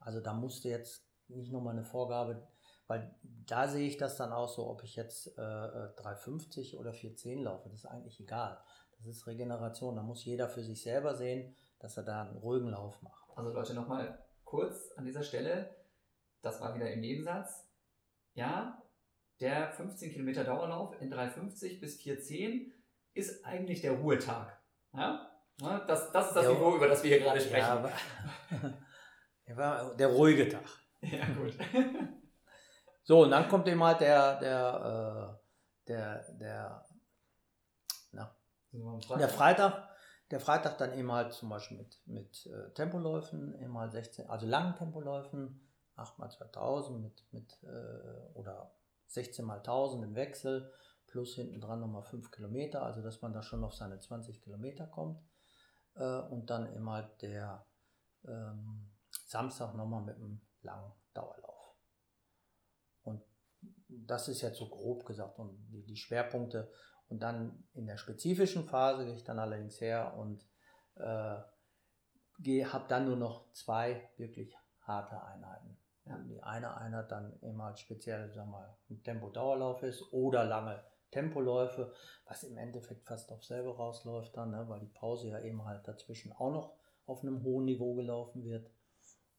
Also da musste jetzt nicht nochmal eine Vorgabe, weil da sehe ich das dann auch so, ob ich jetzt äh, 3,50 oder 4,10 laufe, das ist eigentlich egal. Das ist Regeneration, da muss jeder für sich selber sehen, dass er da einen ruhigen Lauf macht. Also Leute, nochmal kurz an dieser Stelle, das war wieder im Nebensatz. Ja, der 15 Kilometer Dauerlauf in 3,50 bis 4,10 ist eigentlich der Ruhetag. Ja? Das, das ist das ja, Niveau, über das wir hier gerade sprechen. Ja, aber, der ruhige Tag. Ja, gut. so, und dann kommt eben halt der, der, äh, der, der, na, der Freitag. Der Freitag dann eben halt zum Beispiel mit, mit äh, Tempoläufen, eben halt 16, also langen Tempoläufen, 8 mal 2000 mit, mit äh, oder 16 mal 1000 im Wechsel plus hinten dran nochmal 5 Kilometer, also dass man da schon auf seine 20 Kilometer kommt. Äh, und dann immer der ähm, Samstag nochmal mit einem langen Dauerlauf. Und das ist jetzt so grob gesagt und die, die Schwerpunkte. Und dann in der spezifischen Phase gehe ich dann allerdings her und äh, habe dann nur noch zwei wirklich harte Einheiten. Ja. Die eine Einheit dann immer als speziell, sagen wir mal, ein Tempo-Dauerlauf ist oder lange Tempoläufe, was im Endeffekt fast auf selber rausläuft dann, ne, weil die Pause ja eben halt dazwischen auch noch auf einem hohen Niveau gelaufen wird.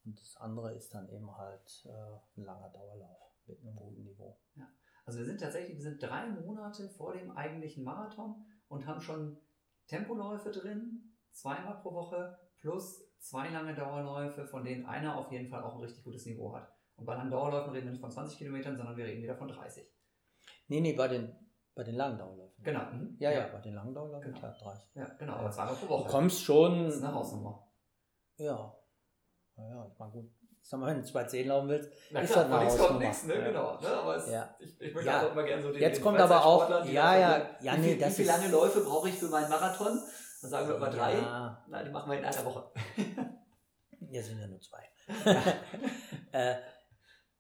Und das andere ist dann eben halt äh, ein langer Dauerlauf mit einem guten Niveau. Ja. Also wir sind tatsächlich, wir sind drei Monate vor dem eigentlichen Marathon und haben schon Tempoläufe drin, zweimal pro Woche, plus zwei lange Dauerläufe, von denen einer auf jeden Fall auch ein richtig gutes Niveau hat. Und bei langen Dauerläufen reden wir nicht von 20 Kilometern, sondern wir reden wieder von 30. Nee, nee, bei den, bei den langen Dauerläufen. Genau. Mhm. Ja, ja, bei den langen Dauerläufen, genau. klar, 30. Ja, genau, aber zweimal pro Woche. Du kommst schon. Das ist eine Hausnummer. Ja. Naja, ich meine, gut. Sag mal, wenn du 2,10 laufen willst, Na ist klar, das eine nichts kommt nichts, ne? Ja. Genau. Ne? Aber es, Ja. ich, ich möchte Ja. auch immer gerne so den, Jetzt den kommt aber auch, ja, ja, ja, wie, nee, viel, das wie viele lange Läufe brauche ich für meinen Marathon? Dann sagen wir immer drei. Ja, Na, die machen wir in einer Woche. hier sind ja nur zwei. äh,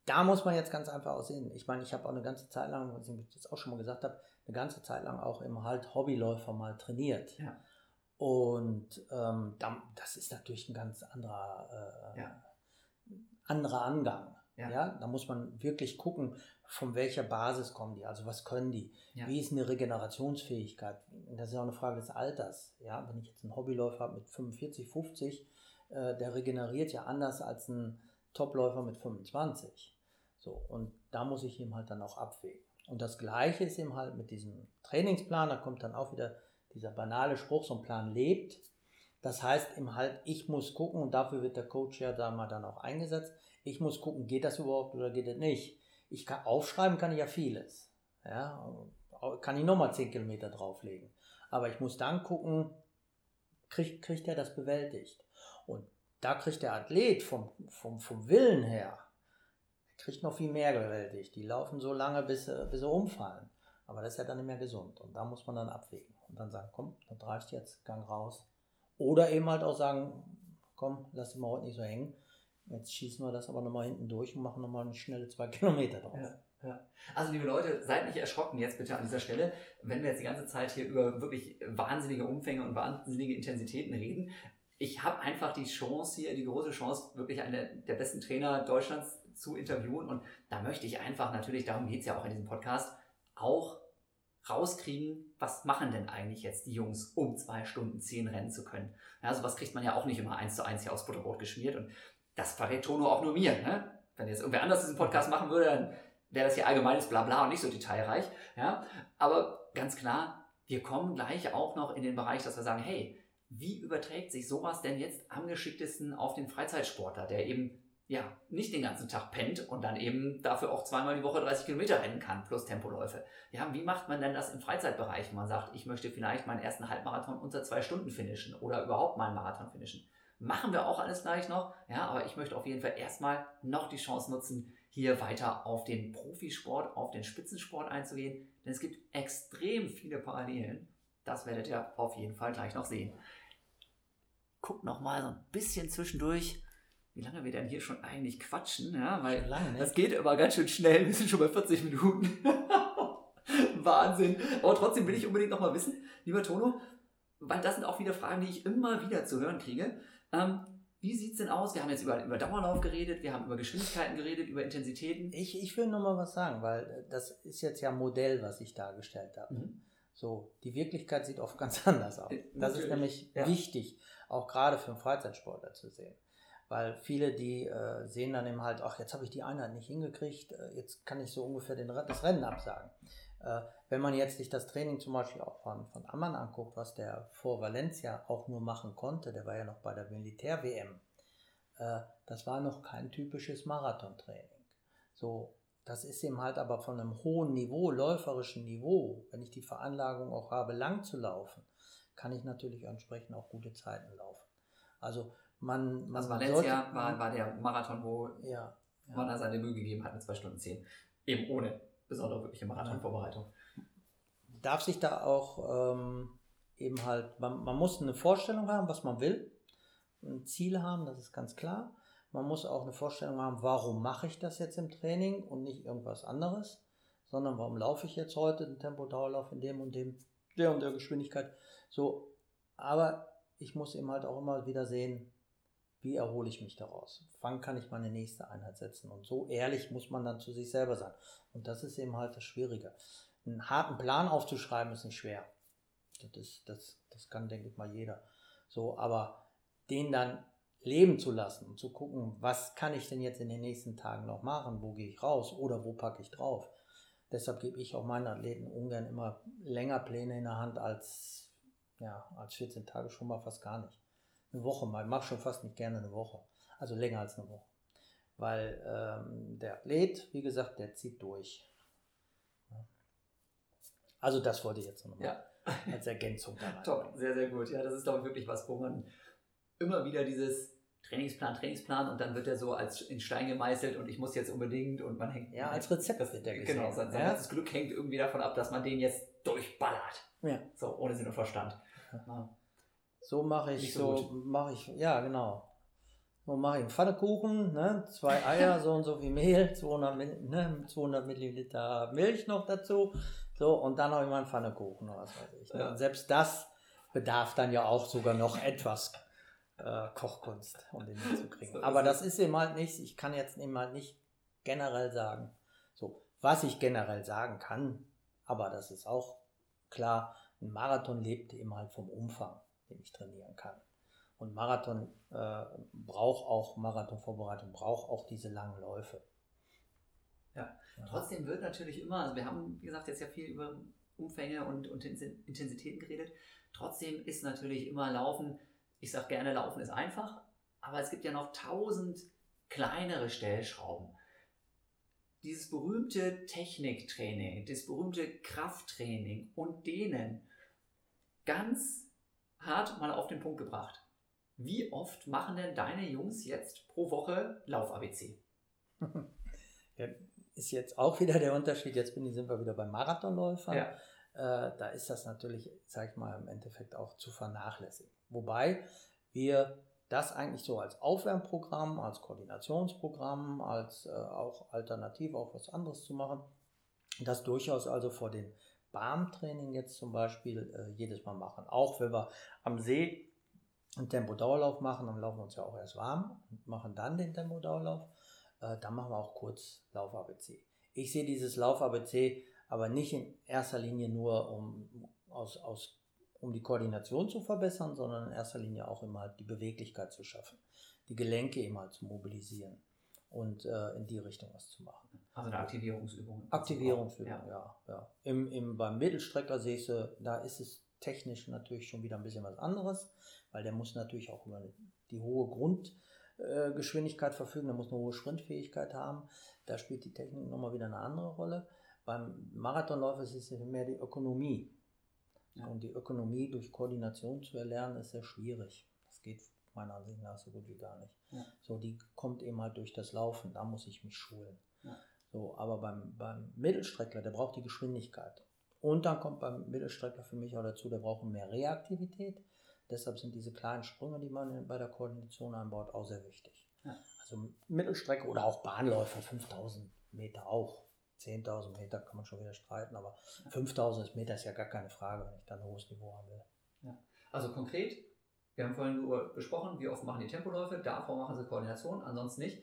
da muss man jetzt ganz einfach auch sehen. Ich meine, ich habe auch eine ganze Zeit lang, was ich das auch schon mal gesagt habe, eine ganze Zeit lang auch im halt Hobbyläufer mal trainiert. Ja. Und ähm, da, das ist natürlich ein ganz anderer, äh, Ja. Anderer Angang. Ja. Ja. da muss man wirklich gucken, von welcher Basis kommen die, also was können die, Ja. wie ist eine Regenerationsfähigkeit. Das ist ja auch eine Frage des Alters. Ja, wenn ich jetzt einen Hobbyläufer habe mit 45, 50, äh, der regeneriert ja anders als ein Topläufer mit 25. So, und da muss ich ihm halt dann auch abwägen. Und das Gleiche ist eben halt mit diesem Trainingsplan, da kommt dann auch wieder dieser banale Spruch, so ein Plan lebt. Das heißt eben halt, ich muss gucken, und dafür wird der Coach ja da mal dann auch eingesetzt, ich muss gucken, geht das überhaupt oder geht das nicht. Ich kann, aufschreiben kann ich ja vieles. Ja, kann ich nochmal 10 Kilometer drauflegen. Aber ich muss dann gucken, kriegt, kriegt er das bewältigt. Und da kriegt der Athlet vom, vom, vom Willen her, kriegt noch viel mehr bewältigt. Die laufen so lange, bis, sie- bis sie umfallen. Aber das ist ja dann nicht mehr gesund. Und da muss man dann abwägen. Und dann sagen, komm, das reicht jetzt, Gang raus. Oder eben halt auch sagen, komm, lass mal heute nicht so hängen. Jetzt schießen wir das aber nochmal hinten durch und machen nochmal eine schnelle zwei Kilometer drauf. Ja. Ja. Also liebe Leute, seid nicht erschrocken jetzt bitte an dieser Stelle, wenn wir jetzt die ganze Zeit hier über wirklich wahnsinnige Umfänge und wahnsinnige Intensitäten reden. Ich habe einfach die Chance hier, die große Chance, wirklich einen der besten Trainer Deutschlands zu interviewen. Und da möchte ich einfach, natürlich, darum geht es ja auch in diesem Podcast, auch rauskriegen, was machen denn eigentlich jetzt die Jungs, um zwei Stunden zehn rennen zu können. Ja, sowas kriegt man ja auch nicht immer eins zu eins hier aus Butterbrot geschmiert. Und das verrät Tono auch nur mir. Ne? Wenn jetzt irgendwer anders diesen Podcast machen würde, dann wäre das hier allgemeines Blabla und nicht so detailreich. Ja? Aber ganz klar, wir kommen gleich auch noch in den Bereich, dass wir sagen, hey, wie überträgt sich sowas denn jetzt am geschicktesten auf den Freizeitsportler, der eben ja nicht den ganzen Tag pennt und dann eben dafür auch zweimal die Woche 30 Kilometer rennen kann, plus Tempoläufe. Ja, wie macht man denn das im Freizeitbereich? Man sagt, ich möchte vielleicht meinen ersten Halbmarathon unter zwei Stunden finishen oder überhaupt mal einen Marathon finishen. Machen wir auch alles gleich noch, ja, aber ich möchte auf jeden Fall erstmal noch die Chance nutzen, hier weiter auf den Profisport, auf den Spitzensport einzugehen, denn es gibt extrem viele Parallelen. Das werdet ihr auf jeden Fall gleich noch sehen. Guckt noch mal so ein bisschen zwischendurch, wie lange wir denn hier schon eigentlich quatschen, ja, weil lange, ne? das geht immer ganz schön schnell. Wir sind schon bei 40 Minuten. Wahnsinn. Aber trotzdem will ich unbedingt noch mal wissen, lieber Tono, weil das sind auch wieder Fragen, die ich immer wieder zu hören kriege. Ähm, wie sieht es denn aus? Wir haben jetzt über, über Dauerlauf geredet, wir haben über Geschwindigkeiten geredet, über Intensitäten. Ich, ich will nur mal was sagen, weil das ist jetzt ja Modell, was ich dargestellt habe. Mhm. So, die Wirklichkeit sieht oft ganz anders aus. Äh, Das ist natürlich, nämlich ja. wichtig, auch gerade für einen Freizeitsportler zu sehen. Weil viele, die äh, sehen dann eben halt, ach, jetzt habe ich die Einheit nicht hingekriegt, äh, jetzt kann ich so ungefähr den, das Rennen absagen. Äh, wenn man jetzt sich das Training zum Beispiel auch von, von Ammann anguckt, was der vor Valencia auch nur machen konnte, der war ja noch bei der Militär-WM, äh, das war noch kein typisches Marathontraining. So, das ist eben halt aber von einem hohen Niveau, läuferischen Niveau, wenn ich die Veranlagung auch habe, lang zu laufen, kann ich natürlich entsprechend auch gute Zeiten laufen. Also man, man Also Valencia war, war der Marathon, wo ja, ja. man da seine Mühe gegeben hat mit 2 Stunden 10. Eben ohne besondere wirkliche Marathonvorbereitung. darf sich da auch ähm, eben halt, man, man muss eine Vorstellung haben, was man will, ein Ziel haben, das ist ganz klar. Man muss auch eine Vorstellung haben, warum mache ich das jetzt im Training und nicht irgendwas anderes, sondern warum laufe ich jetzt heute den Tempo-Dauerlauf in dem und dem, der und der Geschwindigkeit. So, aber ich muss eben halt auch immer wieder sehen, wie erhole ich mich daraus? Wann kann ich meine nächste Einheit setzen? Und so ehrlich muss man dann zu sich selber sein. Und das ist eben halt das Schwierige. Einen harten Plan aufzuschreiben ist nicht schwer. Das, ist, das, das kann, denke ich mal, jeder. So, aber den dann leben zu lassen und zu gucken, was kann ich denn jetzt in den nächsten Tagen noch machen? Wo gehe ich raus oder wo packe ich drauf? Deshalb gebe ich auch meinen Athleten ungern immer länger Pläne in der Hand als, ja, als 14 Tage schon mal fast gar nicht eine Woche mal. Ich mache schon fast nicht gerne eine Woche. Also länger als eine Woche. Weil ähm, der Athlet, wie gesagt, der zieht durch. Also das wollte ich jetzt nochmal ja. als Ergänzung da. Top, sehr, sehr gut. Ja, das ist doch wirklich was, wo man immer wieder dieses Trainingsplan, Trainingsplan und dann wird er so als in Stein gemeißelt und ich muss jetzt unbedingt und man hängt. Ja, als Rezept das, wird der gesehen. Genau, sein, sein ja? ganzes Glück hängt irgendwie davon ab, dass man den jetzt durchballert. Ja. So, ohne Sinn und Verstand. Ja. So mache ich, so, so mache ich, ja, genau. So mache ich einen Pfannekuchen, ne? zwei Eier, so und so viel Mehl, 200, ne? 200 Milliliter Milch noch dazu. So, und dann habe ich mal einen Pfannekuchen oder was weiß ich. Ne? Ja. Und selbst das bedarf dann ja auch sogar noch etwas äh, Kochkunst, um den hinzukriegen. Aber das ist eben halt nicht, ich kann jetzt eben halt nicht generell sagen. So, was ich generell sagen kann, aber das ist auch klar, ein Marathon lebt eben halt vom Umfang den ich trainieren kann. Und Marathon äh, braucht auch, Marathonvorbereitung braucht auch diese langen Läufe. Ja. ja. trotzdem wird natürlich immer, also wir haben, wie gesagt, jetzt ja viel über Umfänge und, und Intensitäten geredet. Trotzdem ist natürlich immer Laufen, ich sage gerne, Laufen ist einfach, aber es gibt ja noch tausend kleinere Stellschrauben. Dieses berühmte Techniktraining, das berühmte Krafttraining und denen ganz hart mal auf den Punkt gebracht. Wie oft machen denn deine Jungs jetzt pro Woche Lauf-ABC? ja, ist jetzt auch wieder der Unterschied. Jetzt bin, sind wir wieder beim Marathonläufer. Ja. Äh, da ist das natürlich, sag ich mal, im Endeffekt auch zu vernachlässigen. Wobei wir das eigentlich so als Aufwärmprogramm, als Koordinationsprogramm, als äh, auch Alternative auch was anderes zu machen, das durchaus also vor den Bahntraining jetzt zum Beispiel äh, jedes Mal machen. Auch wenn wir am See einen Tempodauerlauf machen, dann laufen wir uns ja auch erst warm und machen dann den Tempodauerlauf. Äh, dann machen wir auch kurz Lauf-ABC. Ich sehe dieses Lauf-ABC aber nicht in erster Linie nur, um, aus, aus, um die Koordination zu verbessern, sondern in erster Linie auch immer halt die Beweglichkeit zu schaffen, die Gelenke immer zu mobilisieren und äh, in die Richtung was zu machen. Also eine Aktivierungsübung. Aktivierungsübung, ja. ja, ja. Im, im, beim Mittelstrecker sehe ich, da ist es technisch natürlich schon wieder ein bisschen was anderes, weil der muss natürlich auch über die hohe Grundgeschwindigkeit äh, verfügen, der muss eine hohe Sprintfähigkeit haben. Da spielt die Technik nochmal wieder eine andere Rolle. Beim Marathonlauf ist es mehr die Ökonomie. Ja. Und die Ökonomie durch Koordination zu erlernen, ist sehr schwierig. Das geht meiner Ansicht nach so gut wie gar nicht. Ja. So, die kommt eben halt durch das Laufen, da muss ich mich schulen. Ja. So, aber beim, beim Mittelstreckler, der braucht die Geschwindigkeit. Und dann kommt beim Mittelstreckler für mich auch dazu, der braucht mehr Reaktivität. Deshalb sind diese kleinen Sprünge, die man bei der Koordination einbaut, auch sehr wichtig. Ja. Also Mittelstrecke oder auch Bahnläufer, 5000 Meter auch. 10.000 Meter kann man schon wieder streiten, aber 5.000 Meter ist ja gar keine Frage, wenn ich da ein hohes Niveau haben will. Also konkret, wir haben vorhin nur besprochen, wie oft machen die Tempoläufe, davor machen sie Koordination, ansonsten nicht.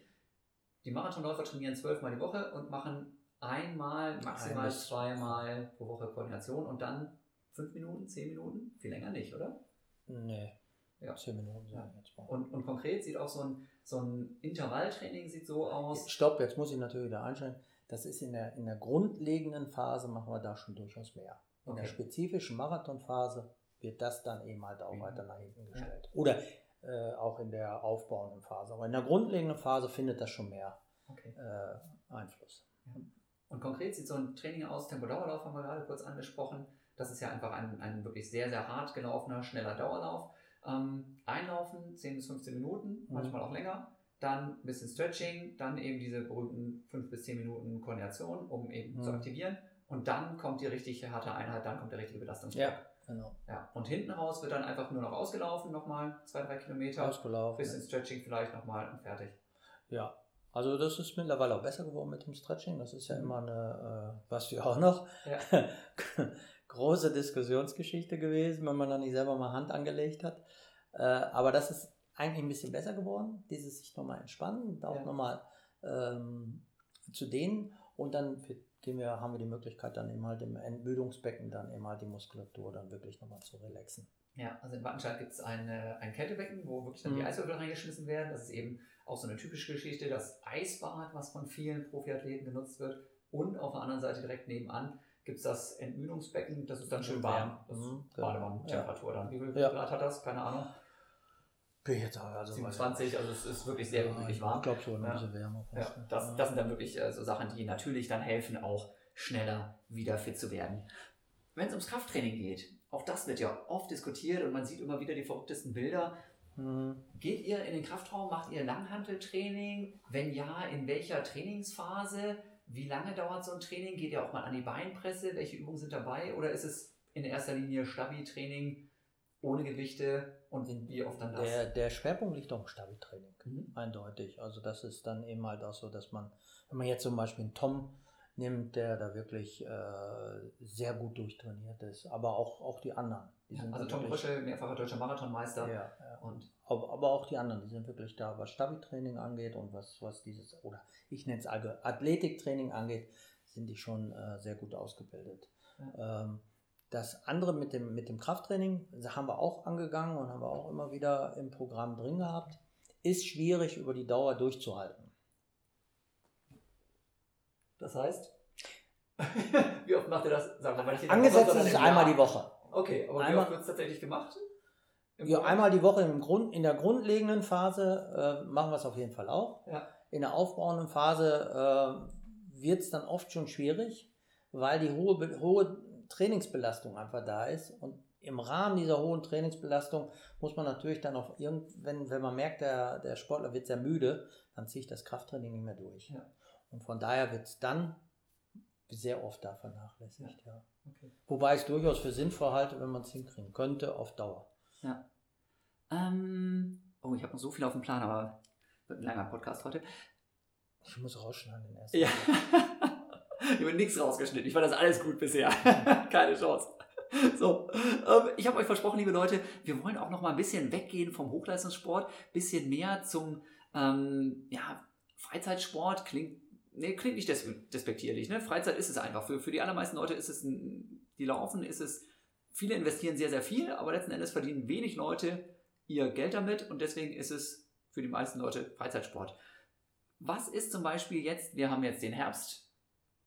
Die Marathonläufer trainieren zwölfmal die Woche und machen einmal, maximal zweimal pro Woche Koordination und dann fünf Minuten, zehn Minuten? Viel länger nicht, oder? Nee. Ja. Zehn Minuten. Ja. Und, und konkret sieht auch so ein, so ein Intervalltraining sieht so aus. Stopp, jetzt muss ich natürlich wieder einstellen. Das ist in der, in der grundlegenden Phase, machen wir da schon durchaus mehr. In okay. der spezifischen Marathonphase wird das dann eben halt auch mhm. weiter nach hinten gestellt. Oder äh, auch in der aufbauenden Phase. Aber in der grundlegenden Phase findet das schon mehr okay. äh, Einfluss. Ja. Und konkret sieht so ein Training aus, Tempo-Dauerlauf haben wir gerade kurz angesprochen. Das ist ja einfach ein, ein wirklich sehr, sehr hart gelaufener, schneller Dauerlauf. Ähm, einlaufen, 10 bis 15 Minuten, mhm. manchmal auch länger. Dann ein bisschen Stretching, dann eben diese berühmten 5 bis 10 Minuten Koordination, um eben mhm. zu aktivieren. und dann kommt die richtig harte Einheit, dann kommt der richtige Belastungsdruck. Ja, genau. Ja. Und hinten raus wird dann einfach nur noch ausgelaufen, nochmal zwei, drei Kilometer. Ausgelaufen. Bisschen Stretching vielleicht nochmal und fertig. Ja, also das ist mittlerweile auch besser geworden mit dem Stretching. Das ist ja Mhm. immer eine, äh, was wir auch noch, Ja. große Diskussionsgeschichte gewesen, wenn man dann nicht selber mal Hand angelegt hat. Äh, aber das ist eigentlich ein bisschen besser geworden, dieses sich nochmal entspannen auch Ja. nochmal ähm, zu dehnen. Und dann gehen wir, haben wir die Möglichkeit, dann eben halt im Entmüdungsbecken dann eben halt die Muskulatur dann wirklich nochmal zu relaxen. Ja, also in Wattenscheid gibt es ein, ein Kältebecken, wo wirklich dann die Mhm. Eiswürfel reingeschmissen werden. Das ist eben auch so eine typische Geschichte, das Eisbad, was von vielen Profiathleten genutzt wird. Und auf der anderen Seite direkt nebenan gibt es das Entmüdungsbecken, das ist dann schön warm. Das ist Mhm. Badewannentemperatur dann. Wie viel. Grad hat das? Keine Ahnung. Auch, also 27, also es ist wirklich sehr gemütlich warm. Ich glaube schon, Ja. ein bisschen wärmer. Ja, das, das sind dann wirklich äh, so Sachen, die natürlich dann helfen, auch schneller wieder fit zu werden. Wenn es ums Krafttraining geht, auch das wird ja oft diskutiert und man sieht immer wieder die verrücktesten Bilder. Mhm. Geht ihr in den Kraftraum, macht ihr Langhanteltraining? Wenn ja, in welcher Trainingsphase? Wie lange dauert so ein Training? Geht ihr auch mal an die Beinpresse? Welche Übungen sind dabei? Oder ist es in erster Linie Stabi-Training ohne Gewichte und wie oft dann das? Der, der Schwerpunkt liegt auf dem Stabi-Training, Mhm. eindeutig. Also das ist dann eben halt auch so, dass man, wenn man jetzt zum Beispiel einen Tom nimmt, der da wirklich äh, sehr gut durchtrainiert ist, aber auch, auch die anderen. Die sind Also Tom Röschel, mehrfacher deutscher Marathonmeister. Ja, ja. Und Aber, aber auch die anderen, die sind wirklich da, was Stabi-Training angeht und was, was dieses, oder ich nenne es Athletiktraining angeht, sind die schon äh, sehr gut ausgebildet. Ähm, das andere mit dem, mit dem Krafttraining das haben wir auch angegangen und haben wir auch immer wieder im Programm drin gehabt. Ist schwierig über die Dauer durchzuhalten. Das heißt? wie oft macht ihr das? Sagen wir mal nicht Angesetzt Woche, ist es einmal die Woche. Okay, aber wie Einmal- oft wird es tatsächlich gemacht? Ja, einmal die Woche im Grund, in der grundlegenden Phase äh, machen wir es auf jeden Fall auch. Ja. In der aufbauenden Phase äh, wird es dann oft schon schwierig, weil die hohe, hohe Trainingsbelastung einfach da ist. Und im Rahmen dieser hohen Trainingsbelastung muss man natürlich dann auch irgend, wenn, man merkt, der, der Sportler wird sehr müde, dann ziehe ich das Krafttraining nicht mehr durch. Ja. Und von daher wird es dann sehr oft da vernachlässigt. Ja. Okay. Wobei ich es durchaus für sinnvoll halte, wenn man es hinkriegen könnte, auf Dauer. Ähm, oh, ich habe noch so viel auf dem Plan, aber wird ein langer Podcast heute. Ich muss rausschneiden den ersten. Ja. ich habe nichts rausgeschnitten. Ich fand das alles gut bisher. Keine Chance. So, ähm, ich habe euch versprochen, liebe Leute, wir wollen auch noch mal ein bisschen weggehen vom Hochleistungssport, bisschen mehr zum ähm, ja, Freizeitsport. Klingt, nee, klingt nicht des despektierlich. Ne? Freizeit ist es einfach. Für, für die allermeisten Leute ist es, ein, die laufen, ist es, viele investieren sehr, sehr viel, aber letzten Endes verdienen wenig Leute ihr Geld damit und deswegen ist es für die meisten Leute Freizeitsport. Was ist zum Beispiel jetzt, wir haben jetzt den Herbst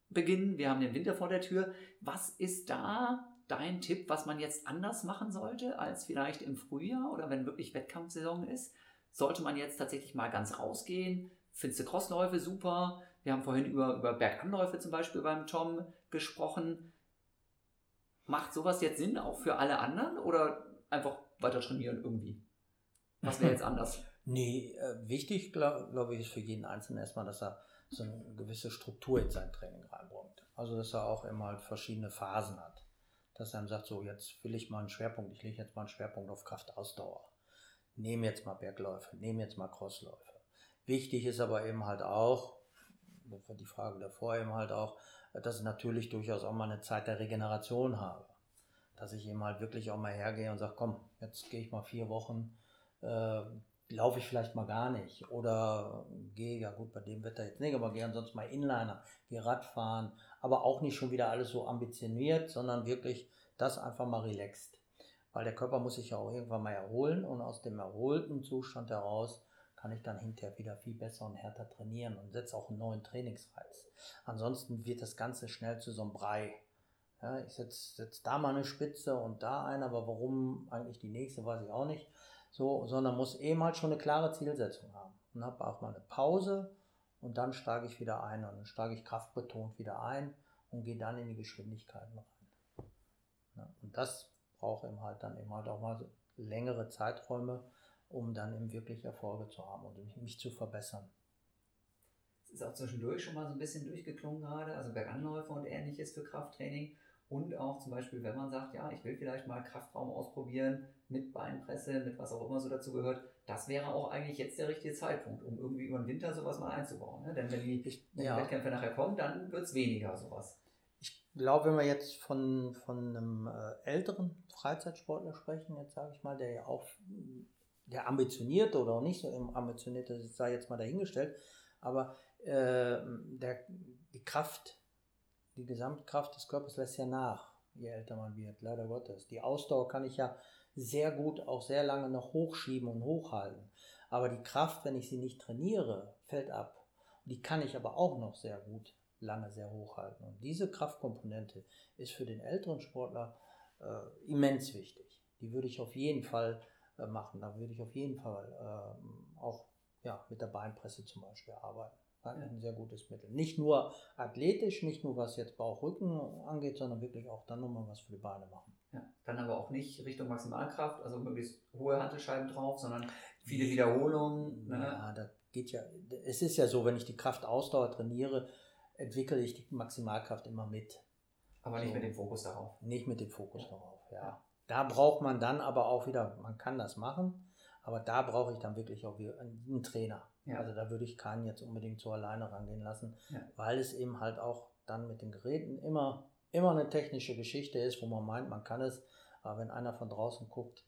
beginnen, wir haben den Winter vor der Tür. Was ist da dein Tipp, was man jetzt anders machen sollte als vielleicht im Frühjahr oder wenn wirklich Wettkampfsaison ist? Sollte man jetzt tatsächlich mal ganz rausgehen? Findest du Crossläufe super? Wir haben vorhin über, über Berganläufe zum Beispiel beim Tom gesprochen. Macht sowas jetzt Sinn auch für alle anderen oder einfach weiter trainieren irgendwie? Was wäre jetzt anders? Nee, äh, wichtig, glaube glaub ich, ist für jeden Einzelnen erstmal, dass er so eine gewisse Struktur in sein Training reinbringt. Also, dass er auch immer halt verschiedene Phasen hat. Dass er dann sagt, so, jetzt will ich mal einen Schwerpunkt, ich lege jetzt mal einen Schwerpunkt auf Kraftausdauer. Nehme jetzt mal Bergläufe, nehme jetzt mal Crossläufe. Wichtig ist aber eben halt auch, das die Frage davor eben halt auch, dass ich natürlich durchaus auch mal eine Zeit der Regeneration habe. Dass ich eben halt wirklich auch mal hergehe und sage, komm, jetzt gehe ich mal vier Wochen äh, laufe ich vielleicht mal gar nicht oder gehe, ja gut, bei dem Wetter jetzt nicht, aber gehe ansonsten mal Inliner, gehe Radfahren, aber auch nicht schon wieder alles so ambitioniert, sondern wirklich das einfach mal relaxed. Weil der Körper muss sich ja auch irgendwann mal erholen und aus dem erholten Zustand heraus kann ich dann hinterher wieder viel besser und härter trainieren und setze auch einen neuen Trainingsreiz. Ansonsten wird das Ganze schnell zu so einem Brei. Ja, ich setze setz da mal eine Spitze und da eine, aber warum eigentlich die nächste, weiß ich auch nicht so, sondern muss eben halt schon eine klare Zielsetzung haben. Und habe auch mal eine Pause und dann steige ich wieder ein und dann steige ich kraftbetont wieder ein und gehe dann in die Geschwindigkeiten rein. Ja, und das braucht eben halt dann eben halt auch mal längere Zeiträume, um dann eben wirklich Erfolge zu haben und mich zu verbessern. Es ist auch zwischendurch schon mal so ein bisschen durchgeklungen gerade, also Berganläufe und ähnliches für Krafttraining. Und auch zum Beispiel, wenn man sagt, ja, ich will vielleicht mal Kraftraum ausprobieren mit Beinpresse, mit was auch immer so dazu gehört, das wäre auch eigentlich jetzt der richtige Zeitpunkt, um irgendwie über den Winter sowas mal einzubauen. Ne? Denn wenn die, wenn ja. die Wettkämpfe nachher kommen, dann wird es weniger sowas. Ich glaube, wenn wir jetzt von, von einem äh, älteren Freizeitsportler sprechen, jetzt sage ich mal, der ja auch der ambitionierte oder auch nicht so ambitionierte, sei jetzt mal dahingestellt, aber äh, der, die Kraft die Gesamtkraft des Körpers lässt ja nach, je älter man wird, leider Gottes. Die Ausdauer kann ich ja sehr gut auch sehr lange noch hochschieben und hochhalten. Aber die Kraft, wenn ich sie nicht trainiere, fällt ab. Und die kann ich aber auch noch sehr gut lange sehr hochhalten. Und diese Kraftkomponente ist für den älteren Sportler äh, immens wichtig. Die würde ich auf jeden Fall äh, machen. Da würde ich auf jeden Fall äh, auch ja, mit der Beinpresse zum Beispiel arbeiten. Eigentlich ein sehr gutes Mittel. Nicht nur athletisch, nicht nur was jetzt Bauch-Rücken angeht, sondern wirklich auch dann nochmal was für die Beine machen. Ja, dann aber auch nicht Richtung Maximalkraft, also möglichst hohe Handelscheiben drauf, sondern viele Wiederholungen. Ne? Ja, das geht ja. Es ist ja so, wenn ich die Kraftausdauer trainiere, entwickle ich die Maximalkraft immer mit. Aber nicht so. mit dem Fokus darauf. Nicht mit dem Fokus ja. darauf, ja. Da braucht man dann aber auch wieder, man kann das machen, aber da brauche ich dann wirklich auch wieder einen Trainer. Ja. Also da würde ich keinen jetzt unbedingt so alleine rangehen lassen, ja. weil es eben halt auch dann mit den Geräten immer, immer eine technische Geschichte ist, wo man meint, man kann es, aber wenn einer von draußen guckt,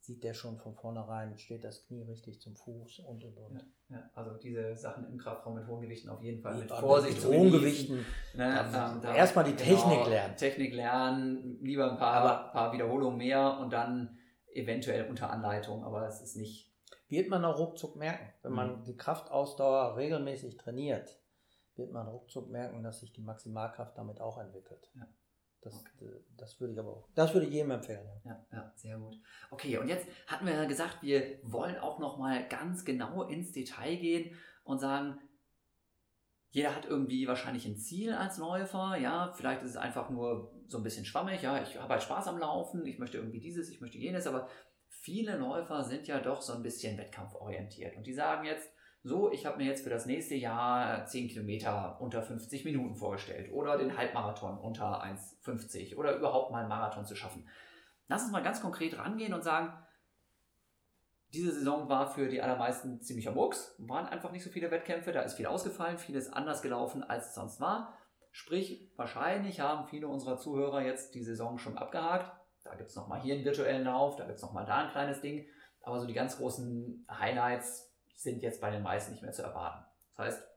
sieht der schon von vornherein, steht das Knie richtig zum Fuß und und und. Ja, ja. also diese Sachen im Kraftraum mit hohen Gewichten auf jeden Fall mit Vorsicht. Mit hohen Gewichten. Ne, ähm, erstmal die genau, Technik lernen. Technik lernen, lieber ein paar, aber, paar Wiederholungen mehr und dann eventuell unter Anleitung, aber es ist nicht wird man auch ruckzuck merken. Wenn man mhm. die Kraftausdauer regelmäßig trainiert, wird man ruckzuck merken, dass sich die Maximalkraft damit auch entwickelt. Ja. Das, okay. das würde ich aber auch, das würde ich jedem empfehlen. Ja. ja, sehr gut. Okay, und jetzt hatten wir ja gesagt, wir wollen auch noch mal ganz genau ins Detail gehen und sagen, jeder hat irgendwie wahrscheinlich ein Ziel als Läufer, ja, vielleicht ist es einfach nur so ein bisschen schwammig, ja, ich habe halt Spaß am Laufen, ich möchte irgendwie dieses, ich möchte jenes, aber viele Läufer sind ja doch so ein bisschen wettkampforientiert und die sagen jetzt, so, ich habe mir jetzt für das nächste Jahr 10 Kilometer unter 50 Minuten vorgestellt oder den Halbmarathon unter 1,50 oder überhaupt mal einen Marathon zu schaffen. Lass uns mal ganz konkret rangehen und sagen, diese Saison war für die allermeisten ziemlicher Murks, waren einfach nicht so viele Wettkämpfe, da ist viel ausgefallen, vieles anders gelaufen, als es sonst war. Sprich, wahrscheinlich haben viele unserer Zuhörer jetzt die Saison schon abgehakt da gibt es nochmal hier einen virtuellen Lauf, da gibt es nochmal da ein kleines Ding. Aber so die ganz großen Highlights sind jetzt bei den meisten nicht mehr zu erwarten. Das heißt,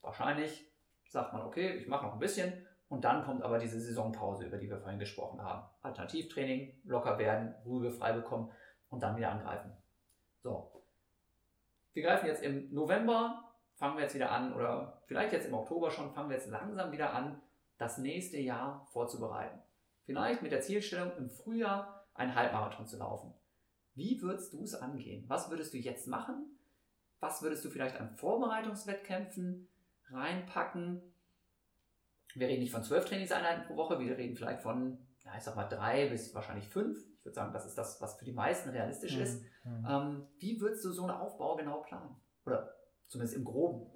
wahrscheinlich sagt man, okay, ich mache noch ein bisschen und dann kommt aber diese Saisonpause, über die wir vorhin gesprochen haben. Alternativtraining, locker werden, Ruhe frei bekommen und dann wieder angreifen. So. Wir greifen jetzt im November, fangen wir jetzt wieder an oder vielleicht jetzt im Oktober schon, fangen wir jetzt langsam wieder an, das nächste Jahr vorzubereiten. Vielleicht mit der Zielstellung, im Frühjahr einen Halbmarathon zu laufen. Wie würdest du es angehen? Was würdest du jetzt machen? Was würdest du vielleicht an Vorbereitungswettkämpfen reinpacken? Wir reden nicht von zwölf Trainingseinheiten pro Woche, wir reden vielleicht von, ja, ich sag mal, drei bis wahrscheinlich fünf. Ich würde sagen, das ist das, was für die meisten realistisch mhm. ist. Mhm. Ähm, wie würdest du so einen Aufbau genau planen? Oder zumindest im Groben?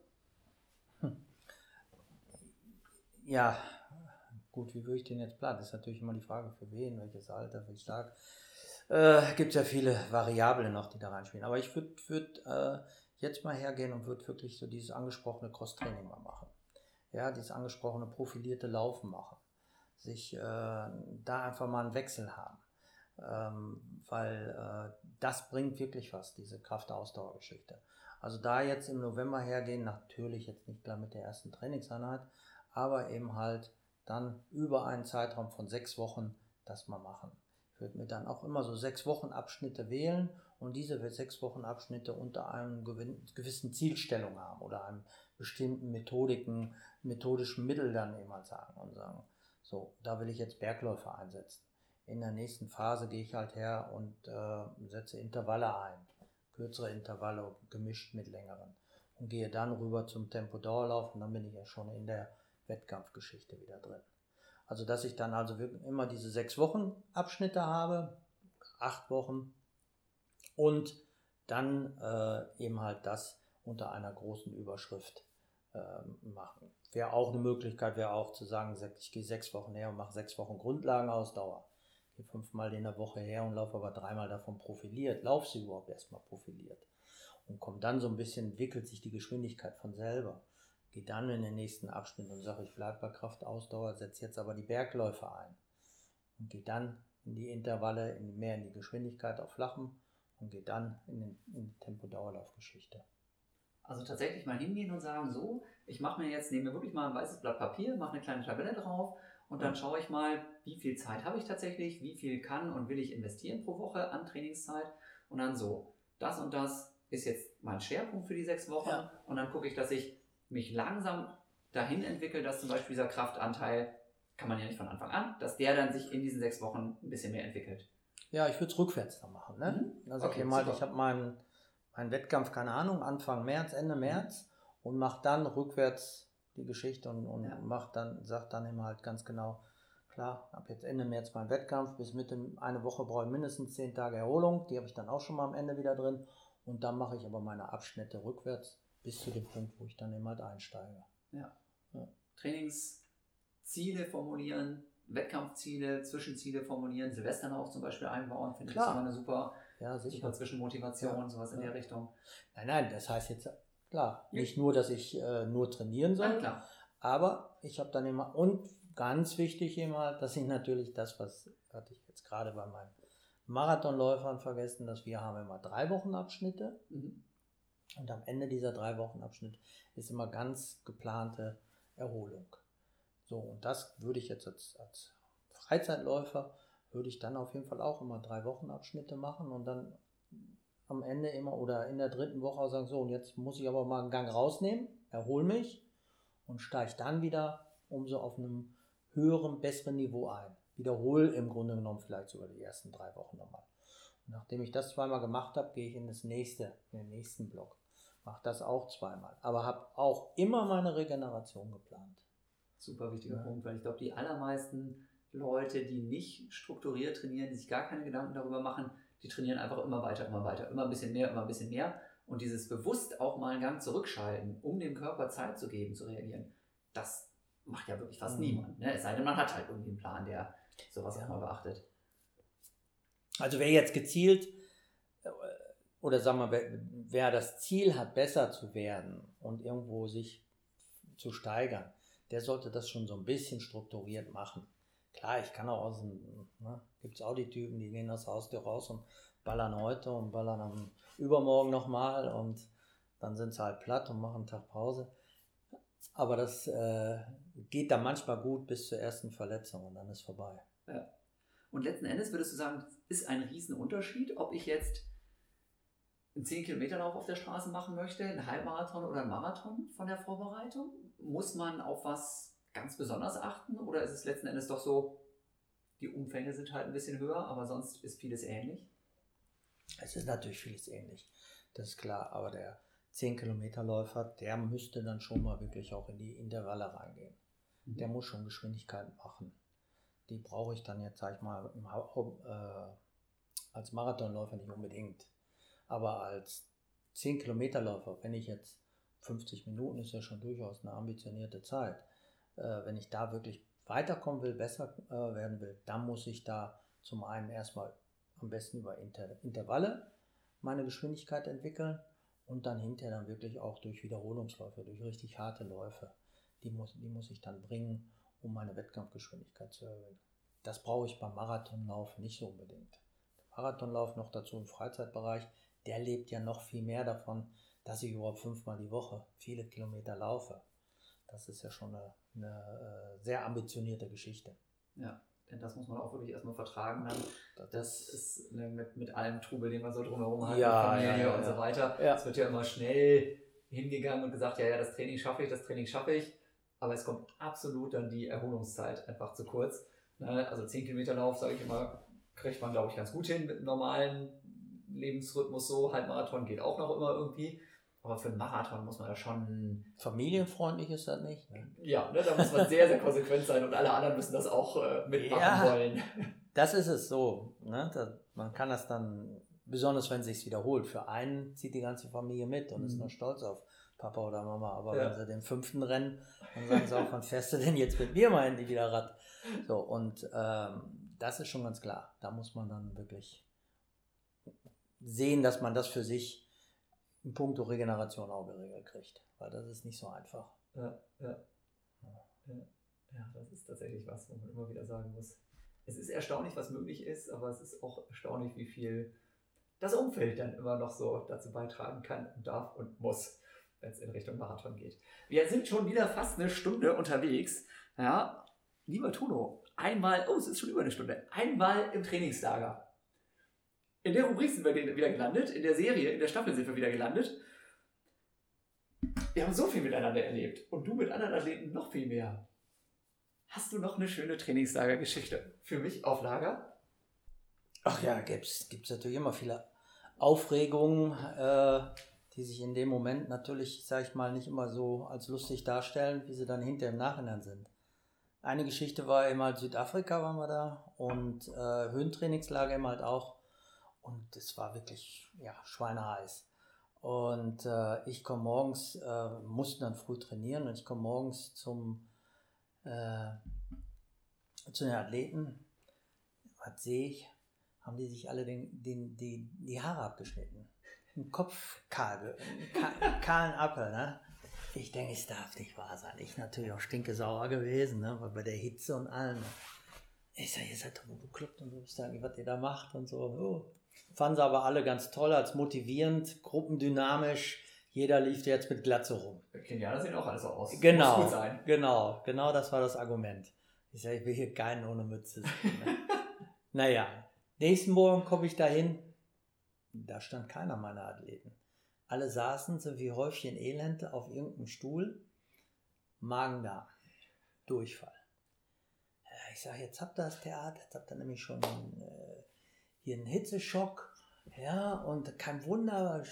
Hm. Ja, Gut, wie würde ich den jetzt planen? Das ist natürlich immer die Frage, für wen, welches Alter, wie stark. Äh, Gibt ja viele Variablen noch, die da reinspielen. Aber ich würde würd, äh, jetzt mal hergehen und würde wirklich so dieses angesprochene Cross-Training mal machen. Ja, dieses angesprochene profilierte Laufen machen. Sich äh, da einfach mal einen Wechsel haben. Ähm, weil äh, das bringt wirklich was, diese Kraftausdauergeschichte. Also da jetzt im November hergehen, natürlich jetzt nicht gleich mit der ersten Trainingseinheit, aber eben halt dann über einen Zeitraum von sechs Wochen das mal machen. Ich würde mir dann auch immer so sechs Wochen Abschnitte wählen und diese sechs Wochen Abschnitte unter einem gewissen Zielstellung haben oder einem bestimmten Methodiken, methodischen Mittel dann eben mal sagen und sagen, so, da will ich jetzt Bergläufer einsetzen. In der nächsten Phase gehe ich halt her und äh, setze Intervalle ein, kürzere Intervalle gemischt mit längeren und gehe dann rüber zum Tempo-Dauerlauf und dann bin ich ja schon in der Wettkampfgeschichte wieder drin. Also dass ich dann also immer diese sechs Wochen Abschnitte habe, acht Wochen und dann äh, eben halt das unter einer großen Überschrift ähm, machen. Wäre auch eine Möglichkeit, wäre auch zu sagen, ich gehe sechs Wochen her und mache sechs Wochen Grundlagenausdauer. Gehe fünfmal in der Woche her und laufe aber dreimal davon profiliert. Lauf sie überhaupt erstmal profiliert. Und komme dann so ein bisschen, entwickelt sich die Geschwindigkeit von selber. Gehe dann in den nächsten Abschnitt und sage, ich bleibe bei Kraftausdauer, setze jetzt aber die Bergläufe ein. Und gehe dann in die Intervalle, in, mehr in die Geschwindigkeit auf Flachen und gehe dann in, den, in die Tempo-Dauerlaufgeschichte. Also tatsächlich mal hingehen und sagen, so, ich mache mir jetzt, nehme mir wirklich mal ein weißes Blatt Papier, mache eine kleine Tabelle drauf und dann schaue ich mal, wie viel Zeit habe ich tatsächlich, wie viel kann und will ich investieren pro Woche an Trainingszeit und dann so, das und das ist jetzt mein Schwerpunkt für die sechs Wochen ja. und dann gucke ich, dass ich mich langsam dahin entwickle, dass zum Beispiel dieser Kraftanteil, kann man ja nicht von Anfang an, dass der dann sich in diesen sechs Wochen ein bisschen mehr entwickelt. Ja, ich würde es rückwärts dann machen. Ne? Mhm. Also okay, ich, mal, ich habe meinen mein Wettkampf, keine Ahnung, Anfang März, Ende mhm. März und mache dann rückwärts die Geschichte und, und ja. macht dann, sagt dann immer halt ganz genau, klar, ab jetzt Ende März mein Wettkampf, bis Mitte eine Woche brauche ich mindestens zehn Tage Erholung, die habe ich dann auch schon mal am Ende wieder drin und dann mache ich aber meine Abschnitte rückwärts bis zu dem Punkt, wo ich dann immer halt einsteige. Ja. ja. Trainingsziele formulieren, Wettkampfziele, Zwischenziele formulieren, Silvesterlauf zum Beispiel einbauen, finde ich immer eine super, ja, super Zwischenmotivation, ja. sowas in der Richtung. Nein, nein, das heißt jetzt, klar, nicht nur, dass ich äh, nur trainieren soll, ja, aber ich habe dann immer, und ganz wichtig immer, dass ich natürlich das, was hatte ich jetzt gerade bei meinen Marathonläufern vergessen, dass wir haben immer drei Wochen Abschnitte. Mhm. Und am Ende dieser drei Wochen Abschnitt ist immer ganz geplante Erholung. So, und das würde ich jetzt als, als Freizeitläufer, würde ich dann auf jeden Fall auch immer drei Wochenabschnitte machen und dann am Ende immer oder in der dritten Woche sagen, so, und jetzt muss ich aber mal einen Gang rausnehmen, erhole mich und steige dann wieder umso auf einem höheren, besseren Niveau ein. Wiederhole im Grunde genommen vielleicht sogar die ersten drei Wochen nochmal. Nachdem ich das zweimal gemacht habe, gehe ich in das nächste, in den nächsten Block. Mache das auch zweimal. Aber habe auch immer meine Regeneration geplant super wichtiger ja. Punkt, weil ich glaube, die allermeisten Leute, die nicht strukturiert trainieren, die sich gar keine Gedanken darüber machen, die trainieren einfach immer weiter, immer weiter, immer ein bisschen mehr, immer ein bisschen mehr. Und dieses bewusst auch mal einen Gang zurückschalten, um dem Körper Zeit zu geben, zu reagieren, das macht ja wirklich fast mhm. niemand. Ne? Es sei denn, man hat halt irgendwie einen Plan, der sowas ja. auch mal beachtet. Also wer jetzt gezielt oder sagen wir, wer, wer das Ziel hat, besser zu werden und irgendwo sich zu steigern, der sollte das schon so ein bisschen strukturiert machen. Klar, ich kann auch aus dem, ne, gibt es auch die Typen, die gehen aus Haustür raus und ballern heute und ballern am übermorgen nochmal und dann sind sie halt platt und machen einen Tag Pause. Aber das äh, geht dann manchmal gut bis zur ersten Verletzung und dann ist vorbei. Ja. Und letzten Endes würdest du sagen, ist ein Riesenunterschied, ob ich jetzt einen 10-Kilometer-Lauf auf der Straße machen möchte, einen Halbmarathon oder einen Marathon von der Vorbereitung? Muss man auf was ganz besonders achten oder ist es letzten Endes doch so, die Umfänge sind halt ein bisschen höher, aber sonst ist vieles ähnlich? Es ist natürlich vieles ähnlich, das ist klar, aber der 10-Kilometer-Läufer, der müsste dann schon mal wirklich auch in die Intervalle reingehen. Mhm. Der muss schon Geschwindigkeit machen. Die brauche ich dann jetzt, sag ich mal, im, äh, als Marathonläufer nicht unbedingt. Aber als 10 Kilometerläufer, wenn ich jetzt 50 Minuten ist ja schon durchaus eine ambitionierte Zeit, äh, wenn ich da wirklich weiterkommen will, besser äh, werden will, dann muss ich da zum einen erstmal am besten über Inter Intervalle meine Geschwindigkeit entwickeln und dann hinterher dann wirklich auch durch Wiederholungsläufe, durch richtig harte Läufe. Die muss, die muss ich dann bringen, um meine Wettkampfgeschwindigkeit zu erhöhen. Das brauche ich beim Marathonlauf nicht so unbedingt. Marathonlauf noch dazu im Freizeitbereich, der lebt ja noch viel mehr davon, dass ich überhaupt fünfmal die Woche viele Kilometer laufe. Das ist ja schon eine, eine äh, sehr ambitionierte Geschichte. Ja, denn das muss man auch wirklich erstmal vertragen dann. Das, ist ne, mit, mit allem Trubel, den man so drumherum hat, ja, Familie ja, ja, und so weiter. Es wird ja immer schnell hingegangen und gesagt, ja, ja, das Training schaffe ich, das Training schaffe ich. Aber es kommt absolut dann die Erholungszeit einfach zu kurz. Ne, also 10 Kilometer Lauf, sage ich immer, kriegt man, glaube ich, ganz gut hin mit normalen Lebensrhythmus so. Halbmarathon geht auch noch immer irgendwie. Aber für einen Marathon muss man ja schon. Familienfreundlich ist das nicht. Ne? Ja, ne, da muss man sehr, sehr konsequent sein und alle anderen müssen das auch äh, mitmachen ja, wollen. Das ist es so. Ne? Das, man kann das dann besonders wenn es sich wiederholt. Für einen zieht die ganze Familie mit und mhm. ist nur stolz auf Papa oder Mama. Aber ja. wenn sie den fünften rennen, dann sagen sie auch, wann fährst du denn jetzt mit mir mal endlich wieder Rad? So, und ähm, das ist schon ganz klar. Da muss man dann wirklich sehen, dass man das für sich in puncto Regeneration auch geregelt kriegt. Weil das ist nicht so einfach. Ja, ja. Ja, ja das ist tatsächlich was, wo man immer wieder sagen muss. Es ist erstaunlich, was möglich ist, aber es ist auch erstaunlich, wie viel das Umfeld dann immer noch so dazu beitragen kann und darf und muss, wenn es in Richtung Marathon geht. Wir sind schon wieder fast eine Stunde unterwegs. Ja, lieber Tuno, einmal, oh, es ist schon über eine Stunde, einmal im Trainingslager. In der Rubrik sind wir wieder gelandet, in der Serie, in der Staffel sind wir wieder gelandet. Wir haben so viel miteinander erlebt und du mit anderen Athleten noch viel mehr. Hast du noch eine schöne Trainingslager-Geschichte für mich auf Lager? Ach ja, gibt es natürlich immer viele Aufregungen, äh, die sich in dem Moment natürlich, sag ich mal, nicht immer so als lustig darstellen, wie sie dann hinter im Nachhinein sind. Eine Geschichte war eben halt Südafrika waren wir da und äh, Höhentrainingslager eben halt auch. Und es war wirklich, ja, schweineheiß. Und äh, ich komme morgens, äh, mussten dann früh trainieren und ich komme morgens zum, äh, zu den Athleten. Was sehe ich? Haben die sich alle den, den, die, die Haare abgeschnitten. Ein Kopf kahl, kahlen Appel, ne? Ich denke, es darf nicht wahr sein. Ich natürlich auch stinke sauer gewesen, ne? Weil bei der Hitze und allem. Ich sage, ihr seid doch bekloppt und was ihr da macht und so. Oh. Fanden sie aber alle ganz toll, als motivierend, gruppendynamisch. Jeder lief jetzt mit Glatze rum. Kenianer sehen auch alles so aus. Genau, genau, genau das war das Argument. Ich sage, ich will hier keinen ohne Mütze sehen. Ne? naja, nächsten Morgen komme ich dahin. Da stand keiner meiner Athleten. Alle saßen so wie Häufchen Elend auf irgendeinem Stuhl. Magen-Darm. Durchfall. Ich sage, jetzt habt ihr das Theater, jetzt habt ihr nämlich schon äh, hier einen Hitzeschock. Ja, und kein Wunder,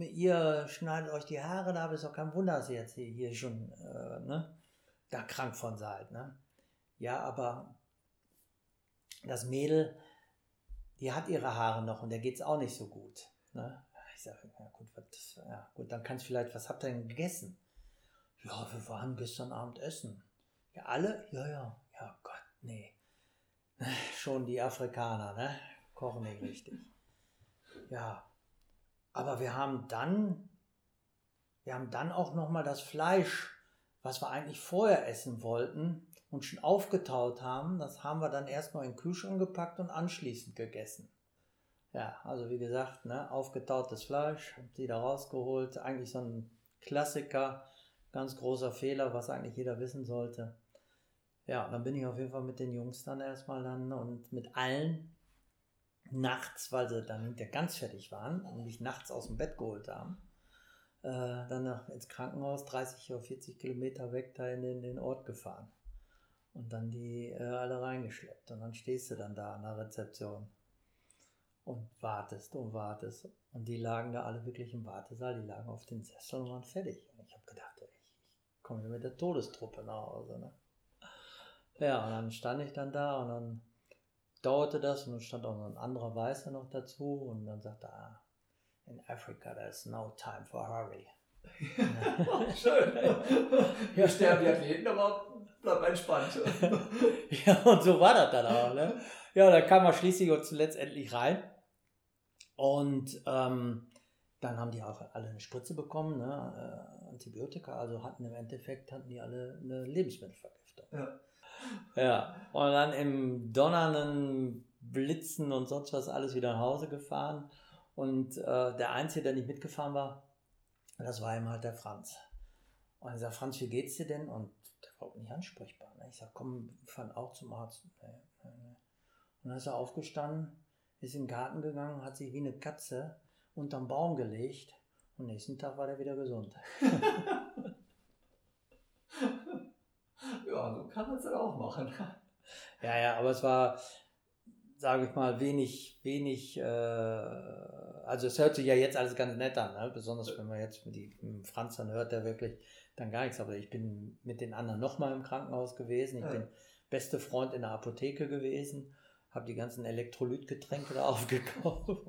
ihr schneidet euch die Haare da, ist auch kein Wunder, dass ihr jetzt hier, schon äh, ne, da krank von seid. Ne? Ja, aber das Mädel, die hat ihre Haare noch und der geht es auch nicht so gut. Ne? Ich sage, ja gut, was, ja gut, dann kannst du vielleicht, was habt ihr denn gegessen? Ja, wir waren gestern Abend essen. Ja, alle? Ja, ja, ja, Gott, nee. Schon die Afrikaner, ne? Kochen nicht richtig. Ja. Aber wir haben dann, wir haben dann auch nochmal das Fleisch, was wir eigentlich vorher essen wollten und schon aufgetaut haben, das haben wir dann erstmal in den Kühlschrank gepackt und anschließend gegessen. Ja, also wie gesagt, ne, aufgetautes Fleisch, die da rausgeholt, eigentlich so ein Klassiker, ganz großer Fehler, was eigentlich jeder wissen sollte. Ja, dann bin ich auf jeden Fall mit den Jungs dann erstmal dann und mit allen nachts, weil sie dann hinterher ganz fertig waren und mich nachts aus dem Bett geholt haben, äh, dann nach, ins Krankenhaus 30 oder 40 Kilometer weg da in den, den Ort gefahren und dann die äh, alle reingeschleppt und dann stehst du dann da an der Rezeption und wartest und wartest und die lagen da alle wirklich im Wartesaal, die lagen auf den Sesseln und waren fertig und ich habe gedacht, ich, ich komme mit der Todestruppe nach Hause, ne? Ja, und dann stand ich dann da und dann dauerte das und dann stand auch noch ein anderer Weißer noch dazu und dann sagte er, ah, in Africa there's no time for hurry. Schön. Hier sterben die Athleten, aber bleib entspannt. ja, und so war das dann auch. Ne? Ja, da kam er schließlich und zuletzt endlich rein. Und ähm, dann haben die auch alle eine Spritze bekommen, ne? Äh, Antibiotika, also hatten im Endeffekt hatten die alle eine Lebensmittelvergiftung. Ja. Ja, und dann im donnernden Blitzen und sonst was alles wieder nach Hause gefahren. Und äh, der Einzige, der nicht mitgefahren war, das war immer halt der Franz. Und ich sage, Franz, wie geht's dir denn? Und der war auch nicht ansprechbar. Ne? Ich sage, komm, wir fahren auch zum Arzt. Und dann ist er aufgestanden, ist in den Garten gegangen, hat sich wie eine Katze unterm Baum gelegt und nächsten Tag war er wieder gesund. Ja, so kann man es dann auch machen. Ja, ja, aber es war, sage ich mal, wenig, wenig, äh, also es hört sich ja jetzt alles ganz nett an, ne? besonders wenn man jetzt mit, die, mit Franz dann hört, der wirklich dann gar nichts, aber ich bin mit den anderen nochmal im Krankenhaus gewesen, ich ja. bin beste Freund in der Apotheke gewesen, habe die ganzen Elektrolytgetränke da aufgekauft.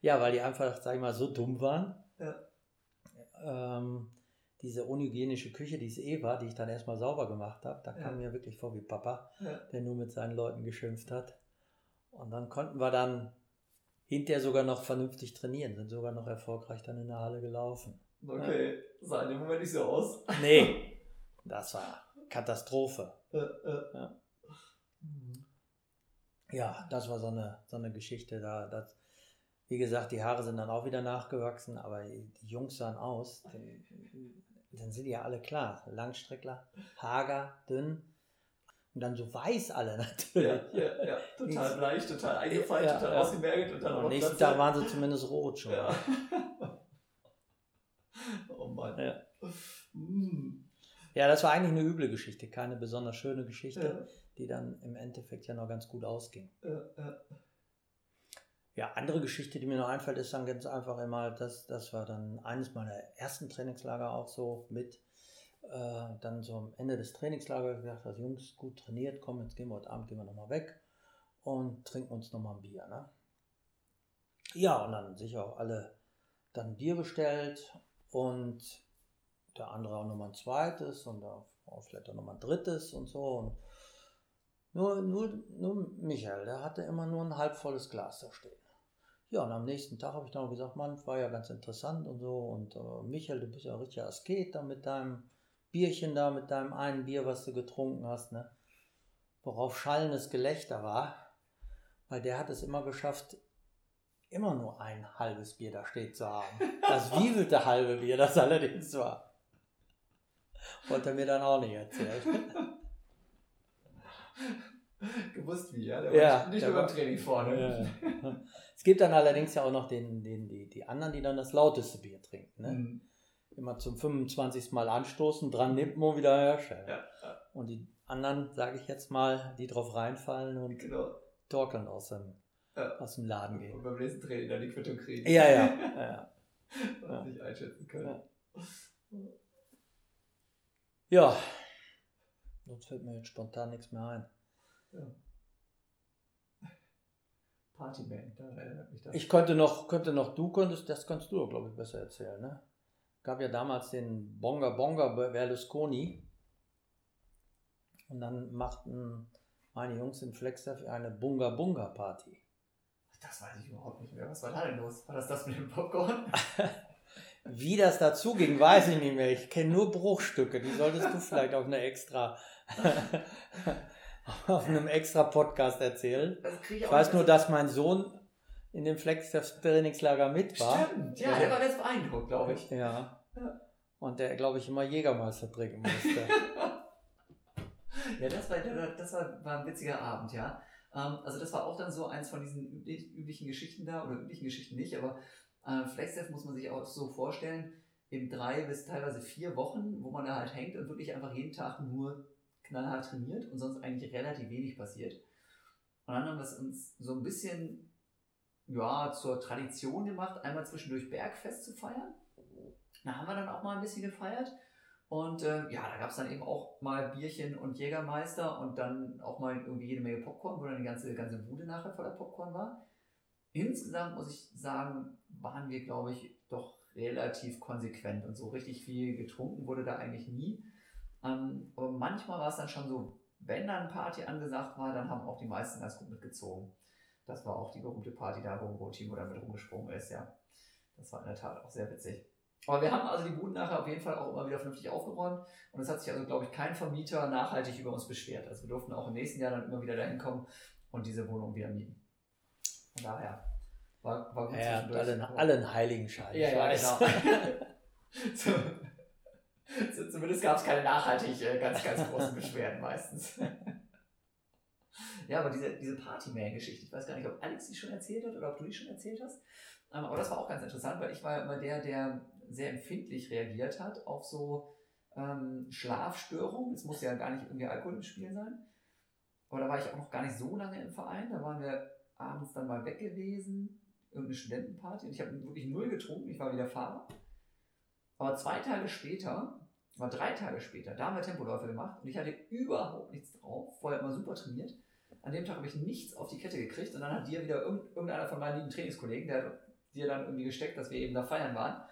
Ja, weil die einfach, sag ich mal, so dumm waren. Ja. Ähm, diese unhygienische Küche, die es eh war, die ich dann erstmal sauber gemacht habe, da Ja. kam mir wirklich vor wie Papa, Ja. der nur mit seinen Leuten geschimpft hat. Und dann konnten wir dann hinterher sogar noch vernünftig trainieren, sind sogar noch erfolgreich dann in der Halle gelaufen. Okay, sah in dem Moment nicht so aus. Nee, das war Katastrophe. Äh, äh. Ja. Mhm. Ja, das war so eine, so eine Geschichte. Da, das, wie gesagt, die Haare sind dann auch wieder nachgewachsen, aber die Jungs sahen aus. Dann sind die ja alle klar. Langstreckler, hager, dünn und dann so weiß alle natürlich. Ja, ja, ja, total bleich, total eingefallen, Ja, total ja. ausgemergelt und dann Am nächsten Tag waren sie zumindest rot schon. Ja. oh Mann. Ja. Mm. Ja, das war eigentlich eine üble Geschichte, keine besonders schöne Geschichte, die dann im Endeffekt ja noch ganz gut ausging. ja, ja. Ja, andere Geschichte, die mir noch einfällt, ist dann ganz einfach immer, das, das war dann eines meiner ersten Trainingslager auch so mit. Äh, dann so am Ende des Trainingslagers gesagt, das Jungs, gut trainiert, komm, jetzt gehen wir heute Abend gehen wir nochmal weg und trinken uns nochmal ein Bier. Ne? Ja, und dann sicher auch alle dann Bier bestellt und der andere auch nochmal ein zweites und auch vielleicht auch nochmal ein drittes und so. Und nur, nur, nur Michael, der hatte immer nur ein halbvolles Glas da stehen. Ja, und am nächsten Tag habe ich dann auch gesagt, Mann, war ja ganz interessant und so. Und äh, Michael, du bist ja ein richtiger Asket da mit deinem Bierchen da, mit deinem einen Bier, was du getrunken hast, ne? Worauf schallendes Gelächter war, weil der hat es immer geschafft, immer nur ein halbes Bier da steht zu haben. Das wievielte halbe Bier das allerdings war. Wollte er mir dann auch nicht erzählen. Gewusst wie, ja? Der Ja, war nicht der nur beim Training vorne. Ja. Es gibt dann allerdings ja auch noch den, den, die, die anderen, die dann das lauteste Bier trinken. Ne? Mhm. Immer zum 25. Mal anstoßen, dran nippen und wieder herstellen. Ja, ja, Und die anderen, sage ich jetzt mal, die drauf reinfallen und genau. torkeln aus dem, Ja. aus dem Laden Und gehen. beim nächsten Training dann die Quittung kriegen. Ja, ja. ja. Und Ja. nicht einschätzen können. Ja. Sonst fällt mir jetzt spontan nichts mehr ein. Ja. Partyman, da erinnert mich das. Ich könnte noch, könnte noch, du könntest, das kannst du, glaube ich, besser erzählen, ne? Gab ja damals den Bonga Bonga Berlusconi. Und dann machten meine Jungs in Flexdev eine Bunga Bunga Party. das weiß ich überhaupt nicht mehr. Was war da denn los? War das das mit dem Popcorn? Wie das dazu ging, weiß ich nicht mehr. Ich kenne nur Bruchstücke. Die solltest du vielleicht auf eine extra, auf einem extra Podcast erzählen. Ich auch weiß nur, dass mein Sohn in dem Flexdev Trainingslager mit war. Stimmt, ja, der war ganz beeindruckt, glaube ich. Ja. Ja. Und der, glaube ich, immer Jägermeister trinken musste. Ja, das war, das war, war ein witziger Abend, ja. Ähm, also das war auch dann so eins von diesen üblich, üblichen Geschichten da, oder üblichen Geschichten nicht, aber äh, FlexDev muss man sich auch so vorstellen, in drei bis teilweise vier Wochen, wo man da halt hängt und wirklich einfach jeden Tag nur knallhart trainiert und sonst eigentlich relativ wenig passiert. Und dann haben wir es uns so ein bisschen ja, zur Tradition gemacht, einmal zwischendurch Bergfest zu feiern. Da haben wir dann auch mal ein bisschen gefeiert. Und äh, ja, da gab es dann eben auch mal Bierchen und Jägermeister und dann auch mal irgendwie jede Menge Popcorn, wo dann die ganze, ganze Bude nachher voller Popcorn war. Insgesamt muss ich sagen, waren wir, glaube ich, doch relativ konsequent und so richtig viel getrunken wurde da eigentlich nie. Ähm, aber manchmal war es dann schon so, wenn dann Party angesagt war, dann haben auch die meisten ganz gut mitgezogen. Das war auch die berühmte Party da, wo, Timo damit rumgesprungen ist, ja. Das war in der Tat auch sehr witzig. Aber wir haben also die Buden nachher auf jeden Fall auch immer wieder vernünftig aufgeräumt und es hat sich also, glaube ich, kein Vermieter nachhaltig über uns beschwert. Also wir durften auch im nächsten Jahr dann immer wieder dahin kommen und diese Wohnung wieder mieten. Von daher war, war gut hat zwischendurch. alle, alle einen Heiligenschein. Ja, ich ja, weiß. genau. so, zumindest gab es keine nachhaltig äh, ganz, ganz großen Beschwerden meistens. ja, aber diese, diese Partyman-Geschichte, ich weiß gar nicht, ob Alex die schon erzählt hat oder ob du die schon erzählt hast. Ähm, aber das war auch ganz interessant, weil ich war immer der, der sehr empfindlich reagiert hat auf so ähm, Schlafstörungen. Es muss ja gar nicht irgendwie Alkohol im Spiel sein. Aber da war ich auch noch gar nicht so lange im Verein. Da waren wir abends dann mal weg gewesen, irgendeine Studentenparty. Und ich habe wirklich null getrunken, ich war wieder Fahrer. Aber zwei Tage später, war drei Tage später, da haben wir Tempoläufe gemacht und ich hatte überhaupt nichts drauf, vorher immer super trainiert. an dem Tag habe ich nichts auf die Kette gekriegt und dann hat dir wieder irgendeiner von meinen lieben Trainingskollegen, der hat dir dann irgendwie gesteckt, dass wir eben da feiern waren.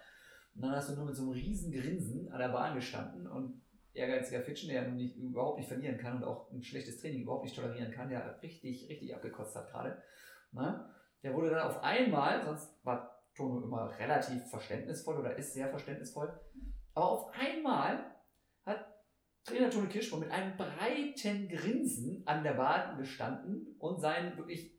Und dann hast du nur mit so einem riesen Grinsen an der Bahn gestanden und ehrgeiziger Fitschen, der nicht, überhaupt nicht verlieren kann und auch ein schlechtes Training überhaupt nicht tolerieren kann, der richtig, richtig abgekotzt hat gerade. Ne? Der wurde dann auf einmal, sonst war Tono immer relativ verständnisvoll oder ist sehr verständnisvoll, aber auf einmal hat Trainer Tone Kirschbaum mit einem breiten Grinsen an der Bahn gestanden und seinen wirklich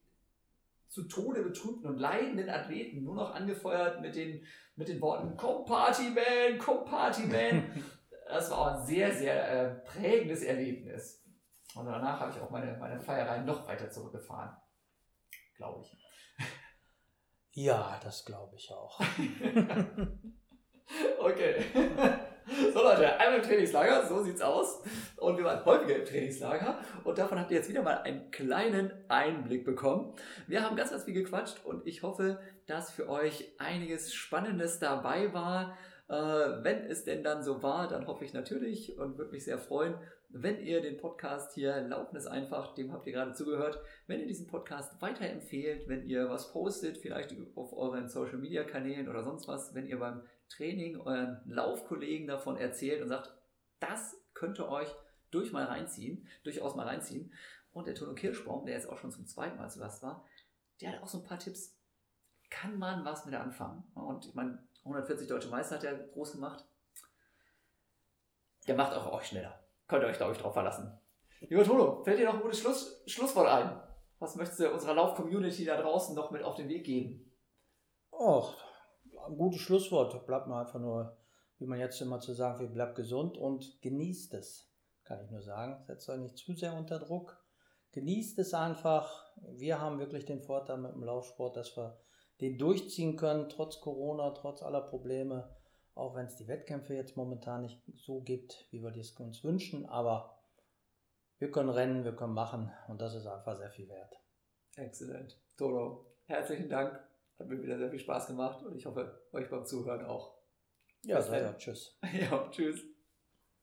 zu Tode betrübten und leidenden Athleten nur noch angefeuert mit den, mit den Worten Komm Party Man, komm Party Man. Das war auch ein sehr, sehr äh, prägendes Erlebnis. Und danach habe ich auch meine, meine Feierei noch weiter zurückgefahren. Glaube ich. Ja, das glaube ich auch. okay. So Leute, einmal im Trainingslager, so sieht's aus. Und wir waren häufiger im Trainingslager und davon habt ihr jetzt wieder mal einen kleinen Einblick bekommen. Wir haben ganz, ganz viel gequatscht und ich hoffe, dass für euch einiges Spannendes dabei war. Äh, wenn es denn dann so war, dann hoffe ich natürlich und würde mich sehr freuen, wenn ihr den Podcast hier laufen ist einfach, dem habt ihr gerade zugehört, wenn ihr diesen Podcast weiterempfehlt, wenn ihr was postet, vielleicht auf euren Social Media Kanälen oder sonst was, wenn ihr beim Training euren Laufkollegen davon erzählt und sagt, das könnte euch durch mal reinziehen, durchaus mal reinziehen. Und der Tono Kirschbaum, der jetzt auch schon zum zweiten Mal zu Gast war, der hat auch so ein paar Tipps. Kann man was mit anfangen? Und ich meine, 140 deutsche Meister hat er groß gemacht. Der macht auch euch schneller. Könnt ihr euch, glaube ich, drauf verlassen. Lieber Tono, fällt dir noch ein gutes Schluss, Schlusswort ein? Was möchtest du unserer Lauf-Community da draußen noch mit auf den Weg geben? Och, ein gutes Schlusswort. Bleibt mal einfach nur, wie man jetzt immer zu sagen will, bleibt gesund und genießt es. Kann ich nur sagen. Setzt euch nicht zu sehr unter Druck. Genießt es einfach. Wir haben wirklich den Vorteil mit dem Laufsport, dass wir den durchziehen können, trotz Corona, trotz aller Probleme. Auch wenn es die Wettkämpfe jetzt momentan nicht so gibt, wie wir es uns wünschen. Aber wir können rennen, wir können machen und das ist einfach sehr viel wert. Exzellent. Toro, herzlichen Dank hat mir wieder sehr viel Spaß gemacht und ich hoffe, euch beim Zuhören auch. Ja, sehr, Tschüss. ja, tschüss.